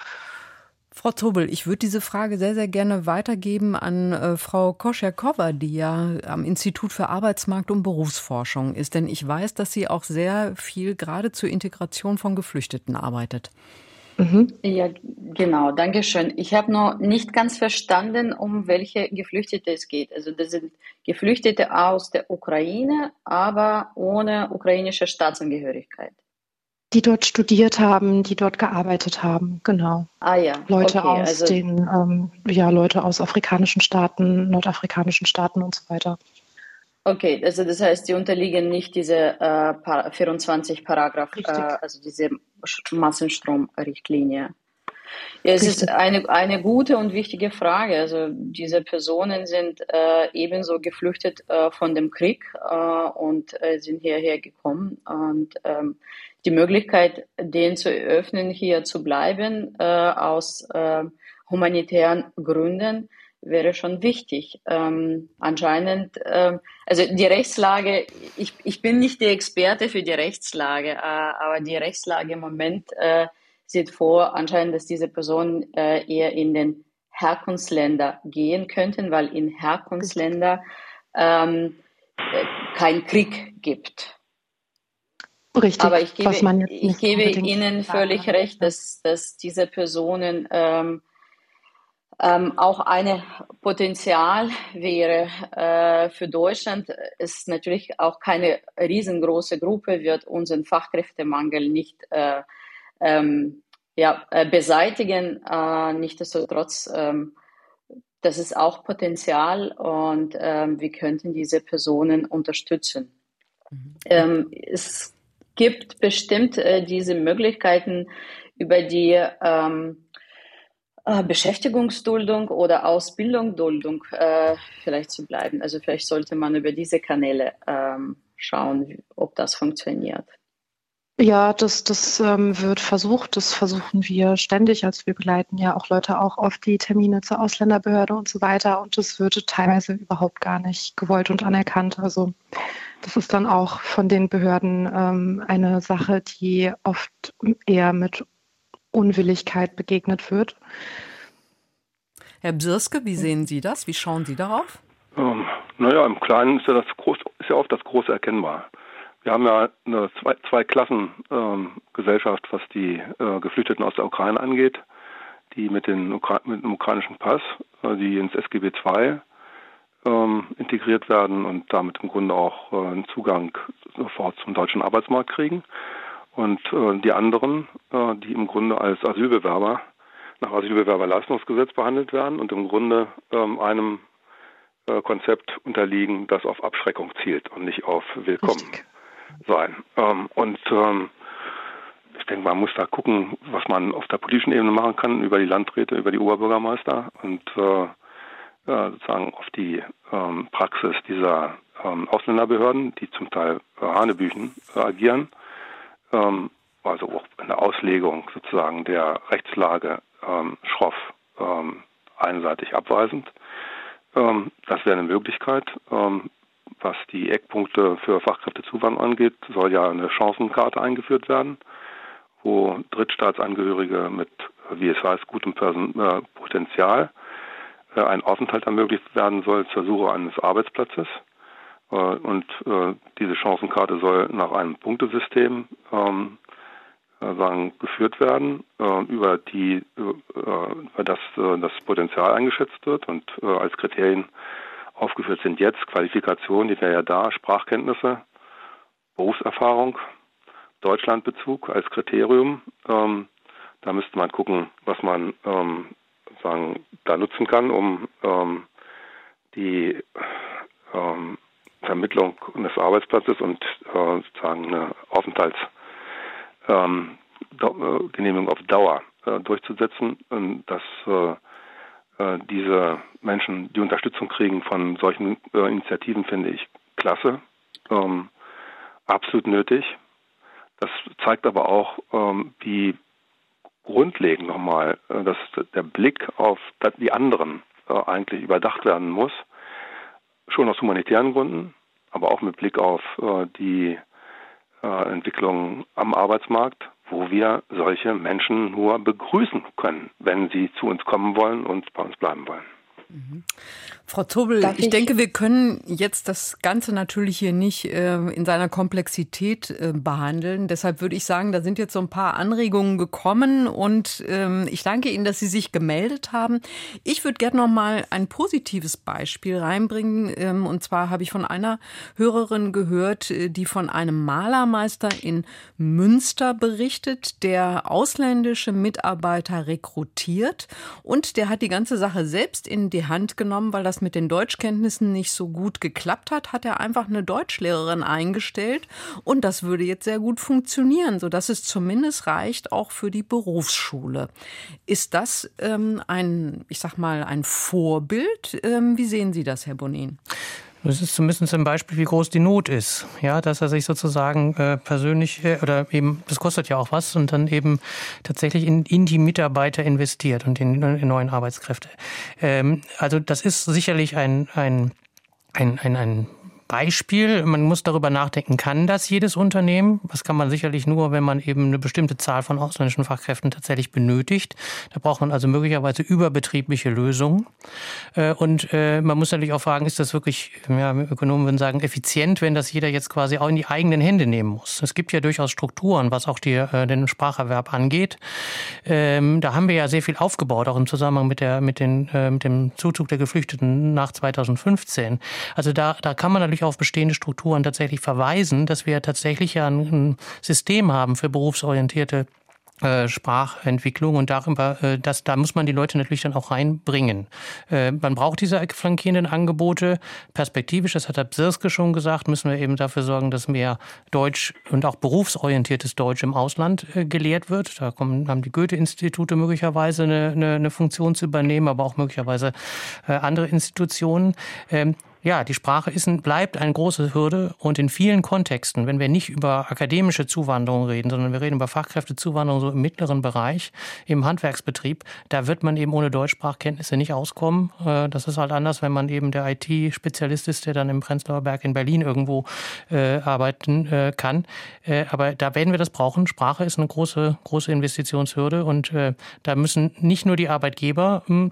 Frau Tobel, ich würde diese Frage sehr, sehr gerne weitergeben an äh, Frau Koscherkova, die ja am Institut für Arbeitsmarkt und Berufsforschung ist. Denn ich weiß, dass sie auch sehr viel gerade zur Integration von Geflüchteten arbeitet. Mhm. Ja, genau, danke schön. Ich habe noch nicht ganz verstanden, um welche Geflüchtete es geht. Also das sind Geflüchtete aus der Ukraine, aber ohne ukrainische Staatsangehörigkeit die dort studiert haben, die dort gearbeitet haben, genau. Ah ja. Leute okay, aus also den, ähm, ja, Leute aus afrikanischen Staaten, nordafrikanischen Staaten und so weiter. Okay, also das heißt, die unterliegen nicht diese äh, 24 Paragraph, äh, also diese Massenstromrichtlinie. Ja, es Richtig. ist eine, eine gute und wichtige Frage. Also diese Personen sind äh, ebenso geflüchtet äh, von dem Krieg äh, und äh, sind hierher gekommen. Und ähm, die Möglichkeit, denen zu eröffnen, hier zu bleiben, äh, aus äh, humanitären Gründen, wäre schon wichtig. Ähm, anscheinend, äh, also die Rechtslage, ich, ich bin nicht die Experte für die Rechtslage, äh, aber die Rechtslage im Moment äh, sieht vor, anscheinend, dass diese Personen äh, eher in den Herkunftsländer gehen könnten, weil in Herkunftsländer ähm, äh, kein Krieg gibt. Richtig, Aber ich gebe, ich gebe Ihnen völlig kann. recht, dass, dass diese Personen ähm, ähm, auch ein Potenzial wäre äh, für Deutschland. Es ist natürlich auch keine riesengroße Gruppe, wird unseren Fachkräftemangel nicht äh, ähm, ja, äh, beseitigen. Äh, Nichtsdestotrotz, ähm, das ist auch Potenzial und ähm, wir könnten diese Personen unterstützen. Mhm. Ähm, es gibt bestimmt äh, diese Möglichkeiten über die ähm, äh, Beschäftigungsduldung oder Ausbildungsduldung äh, vielleicht zu bleiben. Also vielleicht sollte man über diese Kanäle ähm, schauen, ob das funktioniert. Ja, das, das ähm, wird versucht. Das versuchen wir ständig. Also wir begleiten ja auch Leute auch auf die Termine zur Ausländerbehörde und so weiter. Und das wird teilweise überhaupt gar nicht gewollt und anerkannt. Also das ist dann auch von den Behörden ähm, eine Sache, die oft eher mit Unwilligkeit begegnet wird. Herr Bsirske, wie sehen Sie das? Wie schauen Sie darauf? Ähm, naja, im Kleinen ist ja, das groß, ist ja oft das Große erkennbar. Wir haben ja eine zwei, zwei Klassen ähm, Gesellschaft, was die äh, Geflüchteten aus der Ukraine angeht, die mit, den Ukra mit dem ukrainischen Pass, äh, die ins SGB II ähm, integriert werden und damit im Grunde auch äh, einen Zugang sofort zum deutschen Arbeitsmarkt kriegen. Und äh, die anderen, äh, die im Grunde als Asylbewerber nach Asylbewerberleistungsgesetz behandelt werden und im Grunde ähm, einem äh, Konzept unterliegen, das auf Abschreckung zielt und nicht auf Willkommen Richtig. sein. Ähm, und ähm, ich denke, man muss da gucken, was man auf der politischen Ebene machen kann, über die Landräte, über die Oberbürgermeister und äh, äh, sozusagen auf die ähm, Praxis dieser ähm, Ausländerbehörden, die zum Teil äh, Hanebüchen äh, agieren, ähm, also auch in der Auslegung sozusagen der Rechtslage ähm, schroff ähm, einseitig abweisend. Ähm, das wäre eine Möglichkeit. Was die Eckpunkte für Fachkräftezuwanderung angeht, soll ja eine Chancenkarte eingeführt werden, wo Drittstaatsangehörige mit, wie es heißt, gutem Person äh, Potenzial äh, ein Aufenthalt ermöglicht werden soll zur Suche eines Arbeitsplatzes. Äh, und äh, diese Chancenkarte soll nach einem Punktesystem ähm, äh, sagen, geführt werden, äh, über die äh, über das das Potenzial eingeschätzt wird und als Kriterien aufgeführt sind jetzt Qualifikation, die wäre ja da, Sprachkenntnisse, Berufserfahrung, Deutschlandbezug als Kriterium. Ähm, da müsste man gucken, was man ähm, sagen, da nutzen kann, um ähm, die ähm, Vermittlung des Arbeitsplatzes und äh, sozusagen eine Aufenthaltsgenehmigung ähm, äh, auf Dauer äh, durchzusetzen, und dass äh, äh, diese Menschen die Unterstützung kriegen von solchen äh, Initiativen, finde ich klasse, ähm, absolut nötig. Das zeigt aber auch, ähm, wie grundlegend nochmal, äh, dass der Blick auf die anderen äh, eigentlich überdacht werden muss, schon aus humanitären Gründen, aber auch mit Blick auf äh, die Entwicklung am Arbeitsmarkt, wo wir solche Menschen nur begrüßen können, wenn sie zu uns kommen wollen und bei uns bleiben wollen. Mhm. Frau Tobel, ich, ich, denke, wir können jetzt das Ganze natürlich hier nicht äh, in seiner Komplexität äh, behandeln. Deshalb würde ich sagen, da sind jetzt so ein paar Anregungen gekommen und ähm, ich danke Ihnen, dass Sie sich gemeldet haben. Ich würde gerne noch mal ein positives Beispiel reinbringen. Ähm, und zwar habe ich von einer Hörerin gehört, äh, die von einem Malermeister in Münster berichtet, der ausländische Mitarbeiter rekrutiert und der hat die ganze Sache selbst in die Hand genommen, weil das mit den Deutschkenntnissen nicht so gut geklappt hat, hat er einfach eine Deutschlehrerin eingestellt und das würde jetzt sehr gut funktionieren, sodass es zumindest reicht auch für die Berufsschule. Ist das ähm, ein, ich sag mal, ein Vorbild? Ähm, wie sehen Sie das, Herr Bonin? Das ist zumindest ein Beispiel, wie groß die Not ist. Ja, dass er sich sozusagen äh, persönlich äh, oder eben, das kostet ja auch was, und dann eben tatsächlich in, in die Mitarbeiter investiert und in, in neuen Arbeitskräfte. Ähm, also das ist sicherlich ein, ein, ein, ein, ein Beispiel. Man muss darüber nachdenken, kann das jedes Unternehmen? Das kann man sicherlich nur, wenn man eben eine bestimmte Zahl von ausländischen Fachkräften tatsächlich benötigt. Da braucht man also möglicherweise überbetriebliche Lösungen. Äh, und äh, man muss natürlich auch fragen, ist das wirklich, ja, Ökonomen würden sagen, effizient, wenn das jeder jetzt quasi auch in die eigenen Hände nehmen muss? Es gibt ja durchaus Strukturen, was auch die, äh, den Spracherwerb angeht. Ähm, da haben wir ja sehr viel aufgebaut, auch im Zusammenhang mit, der, mit, den, mit dem Zuzug der Geflüchteten nach 2015. Also da, da kann man natürlich natürlich auf bestehende Strukturen tatsächlich verweisen, dass wir tatsächlich ja ein System haben für berufsorientierte äh, Sprachentwicklung und darüber, äh, das, da muss man die Leute natürlich dann auch reinbringen. Äh, man braucht diese flankierenden Angebote. Perspektivisch, das hat Herr Bsirske schon gesagt, müssen wir eben dafür sorgen, dass mehr Deutsch und auch berufsorientiertes Deutsch im Ausland gelehrt wird. Da kommen, haben die Goethe-Institute möglicherweise eine, eine, eine Funktion zu übernehmen, aber auch möglicherweise andere Institutionen. Ja, die Sprache ist und bleibt eine große Hürde und in vielen Kontexten, wenn wir nicht über akademische Zuwanderung reden, sondern wir reden über Fachkräftezuwanderung so im mittleren Bereich, im Handwerksbetrieb, da wird man eben ohne Deutschsprachkenntnisse nicht auskommen. Äh, das ist halt anders, wenn man eben der IT-Spezialist ist, der dann im Prenzlauer Berg in Berlin irgendwo äh, arbeiten äh, kann. Aber da werden wir das brauchen. Sprache ist eine große, große Investitionshürde und da müssen nicht nur die Arbeitgeber hm,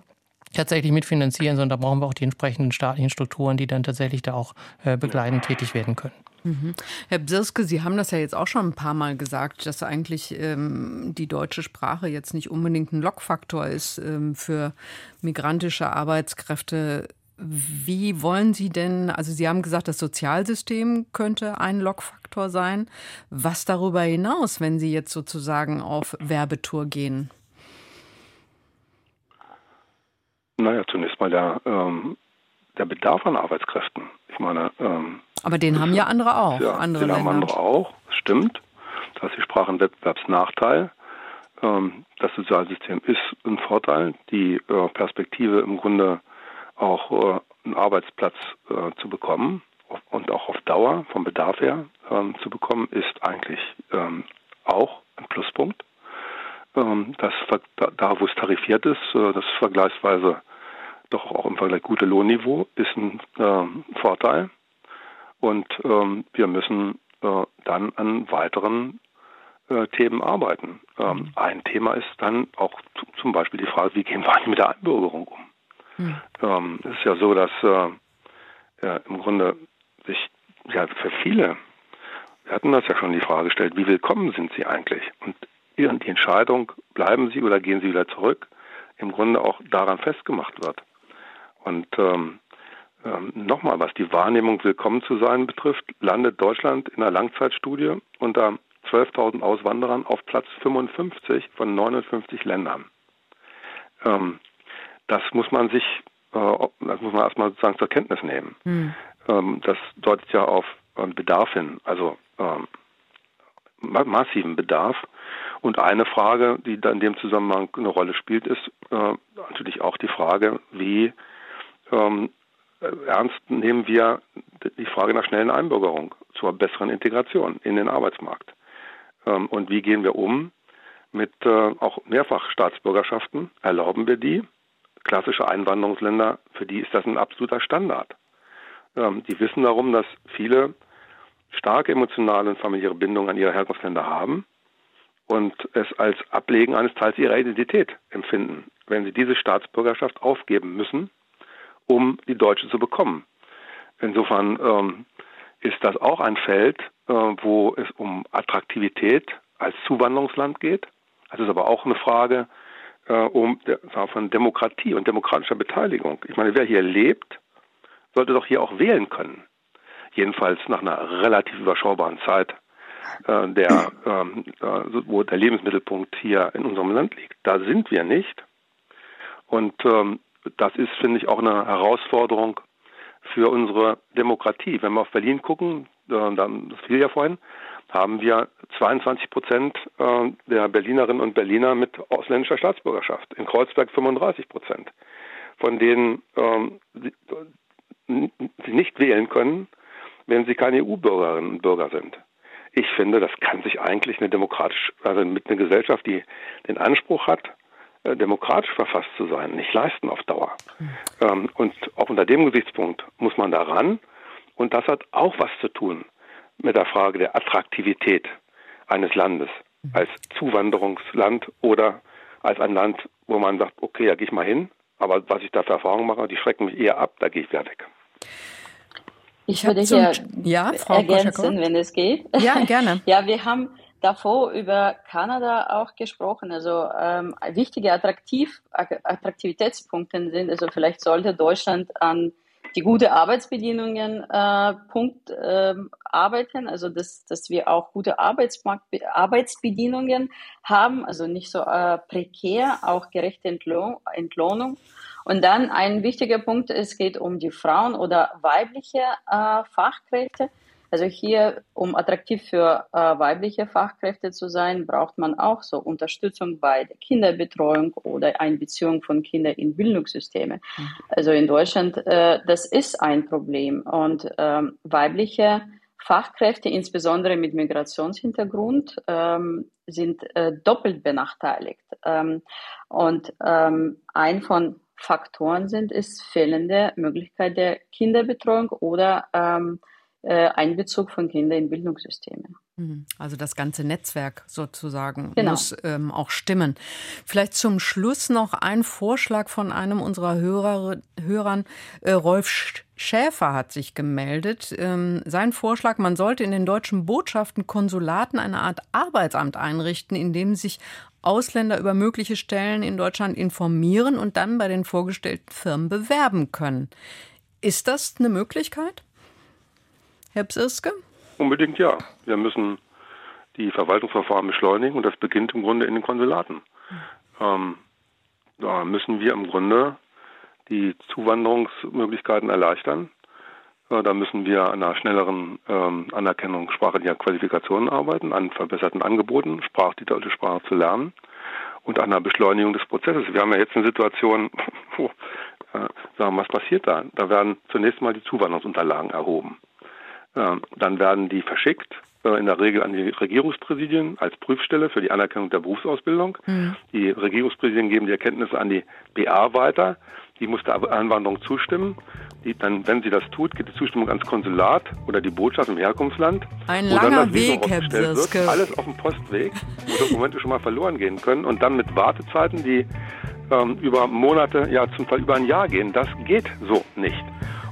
tatsächlich mitfinanzieren, sondern da brauchen wir auch die entsprechenden staatlichen Strukturen, die dann tatsächlich da auch äh, begleitend tätig werden können. Mhm. Herr Bsirske, Sie haben das ja jetzt auch schon ein paar Mal gesagt, dass eigentlich ähm, die deutsche Sprache jetzt nicht unbedingt ein Lockfaktor ist ähm, für migrantische Arbeitskräfte. Wie wollen Sie denn, also Sie haben gesagt, das Sozialsystem könnte ein Lockfaktor sein. Was darüber hinaus, wenn Sie jetzt sozusagen auf Werbetour gehen? Naja, zunächst mal der, ähm, der Bedarf an Arbeitskräften. Ich meine. Ähm, Aber den haben ja andere auch. Ja, andere den Länder. haben andere auch, das stimmt. Das heißt, sie sprachen Wettbewerbsnachteil. Ähm, das Sozialsystem ist ein Vorteil. Die äh, Perspektive im Grunde auch äh, einen Arbeitsplatz äh, zu bekommen und auch auf Dauer vom Bedarf her ähm, zu bekommen, ist eigentlich ähm, auch ein Pluspunkt. Ähm, das, da, wo es tarifiert ist, äh, das vergleichsweise doch auch im Vergleich gute Lohnniveau ist ein äh, Vorteil. Und ähm, wir müssen äh, dann an weiteren äh, Themen arbeiten. Ähm, mhm. Ein Thema ist dann auch zum Beispiel die Frage, wie gehen wir eigentlich mit der Einbürgerung um? Mhm. Ähm, es ist ja so, dass im Grunde sich ja für viele, wir hatten das ja schon die Frage gestellt, wie willkommen sind sie eigentlich? Und die Entscheidung, bleiben sie oder gehen sie wieder zurück, im Grunde auch daran festgemacht wird. Und ähm, ähm, nochmal, was die Wahrnehmung willkommen zu sein betrifft, landet Deutschland in einer Langzeitstudie unter 12.000 Auswanderern auf Platz 55 von 59 Ländern. Ähm, das muss man sich, äh, das muss man erstmal sozusagen zur Kenntnis nehmen. Hm. Ähm, das deutet ja auf äh, Bedarf hin, also ähm, massiven Bedarf. Und eine Frage, die da in dem Zusammenhang eine Rolle spielt, ist äh, natürlich auch die Frage, wie ähm, ernst nehmen wir die Frage nach schnellen Einbürgerung zur besseren Integration in den Arbeitsmarkt? Ähm, und wie gehen wir um mit äh, auch Mehrfachstaatsbürgerschaften? Erlauben wir die? Klassische Einwanderungsländer, für die ist das ein absoluter Standard. Ähm, die wissen darum, dass viele starke emotionale und familiäre Bindungen an ihre Herkunftsländer haben und es als Ablegen eines Teils ihrer Identität empfinden, wenn sie diese Staatsbürgerschaft aufgeben müssen, um die deutsche zu bekommen. Insofern ähm, ist das auch ein Feld, äh, wo es um Attraktivität als Zuwanderungsland geht. Es ist aber auch eine Frage äh, um von Demokratie und demokratischer Beteiligung. Ich meine, wer hier lebt, sollte doch hier auch wählen können. Jedenfalls nach einer relativ überschaubaren Zeit äh, der, ähm, äh, wo der Lebensmittelpunkt hier in unserem Land liegt. Da sind wir nicht. Und ähm, das ist, finde ich, auch eine Herausforderung für unsere Demokratie. Wenn wir auf Berlin gucken, äh, das fiel ja vorhin, haben wir 22 Prozent äh, der Berlinerinnen und Berliner mit ausländischer Staatsbürgerschaft. In Kreuzberg 35 Prozent. Von denen ähm, sie nicht wählen können, wenn sie keine EU-Bürgerinnen und Bürger sind ich finde, das kann sich eigentlich eine demokratisch, also mit einer Gesellschaft, die den Anspruch hat, äh, demokratisch verfasst zu sein, nicht leisten auf Dauer. Mhm. und auch unter dem Gesichtspunkt muss man daran. Und das hat auch was zu tun mit der Frage der Attraktivität eines Landes als Zuwanderungsland oder als ein Land, wo man sagt, okay, da gehe ich mal hin, aber was ich da für Erfahrungen mache, die schrecken mich eher ab, da gehe ich wieder weg. Ich, würde hier ja, ergänzen, wenn es geht. Ja, gerne. *laughs* ja, wir haben davor über Kanada auch gesprochen. Also ähm, wichtige Attraktiv Attraktivitätspunkte sind, also vielleicht sollte Deutschland an die gute Arbeitsbedingungen äh, Punkt äh, arbeiten, also dass, dass wir auch gute Arbeitsmarkt Arbeitsbedingungen haben, also nicht so äh, prekär, auch gerechte Entlohn Entlohnung. Und dann ein wichtiger Punkt, es geht um die Frauen oder weibliche äh, Fachkräfte. Also hier, um attraktiv für äh, weibliche Fachkräfte zu sein, braucht man auch so Unterstützung bei der Kinderbetreuung oder Einbeziehung von Kindern in Bildungssysteme. Mhm. Also in Deutschland, äh, das ist ein Problem. Und ähm, weibliche Fachkräfte, insbesondere mit Migrationshintergrund, ähm, sind äh, doppelt benachteiligt. Ähm, und ähm, ein von Faktoren sind, ist fehlende Möglichkeit der Kinderbetreuung oder ähm, äh, Einbezug von Kindern in Bildungssysteme. Mhm. Also das ganze Netzwerk sozusagen genau. muss ähm, auch stimmen. Vielleicht zum Schluss noch ein Vorschlag von einem unserer Hörer, Hörern. Äh, Rolf Schäfer hat sich gemeldet. Ähm, sein Vorschlag, man sollte in den deutschen Botschaften, Konsulaten eine Art Arbeitsamt einrichten, in dem sich Ausländer über mögliche Stellen in Deutschland informieren und dann bei den vorgestellten Firmen bewerben können. Ist das eine Möglichkeit? Herr Psirske? Unbedingt ja. Wir müssen die Verwaltungsverfahren beschleunigen und das beginnt im Grunde in den Konsulaten. Ähm, da müssen wir im Grunde die Zuwanderungsmöglichkeiten erleichtern. Da müssen wir an einer schnelleren ähm, Anerkennung sprachlicher Qualifikationen arbeiten, an verbesserten Angeboten, Sprach, die deutsche Sprache zu lernen und an einer Beschleunigung des Prozesses. Wir haben ja jetzt eine Situation, *laughs* wo, äh, sagen, was passiert da? Da werden zunächst mal die Zuwanderungsunterlagen erhoben. Ähm, dann werden die verschickt, äh, in der Regel an die Regierungspräsidien als Prüfstelle für die Anerkennung der Berufsausbildung. Mhm. Die Regierungspräsidien geben die Erkenntnisse an die BA weiter. Die muss der Anwanderung zustimmen. Die, dann, wenn sie das tut, geht die Zustimmung ans Konsulat oder die Botschaft im Herkunftsland. Ein langer Weg, Herr Bsirske. Alles auf dem Postweg, wo Dokumente schon mal verloren gehen können und dann mit Wartezeiten, die ähm, über Monate, ja zum Teil über ein Jahr gehen. Das geht so nicht.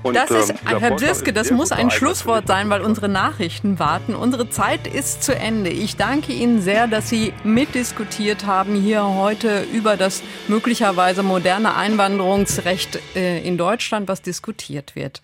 Und, das ist, ähm, Herr Bürske, das muss ein Schlusswort sein, weil unsere Nachrichten warten. Unsere Zeit ist zu Ende. Ich danke Ihnen sehr, dass Sie mitdiskutiert haben hier heute über das möglicherweise moderne Einwanderungsrecht äh, in Deutschland, was diskutiert wird.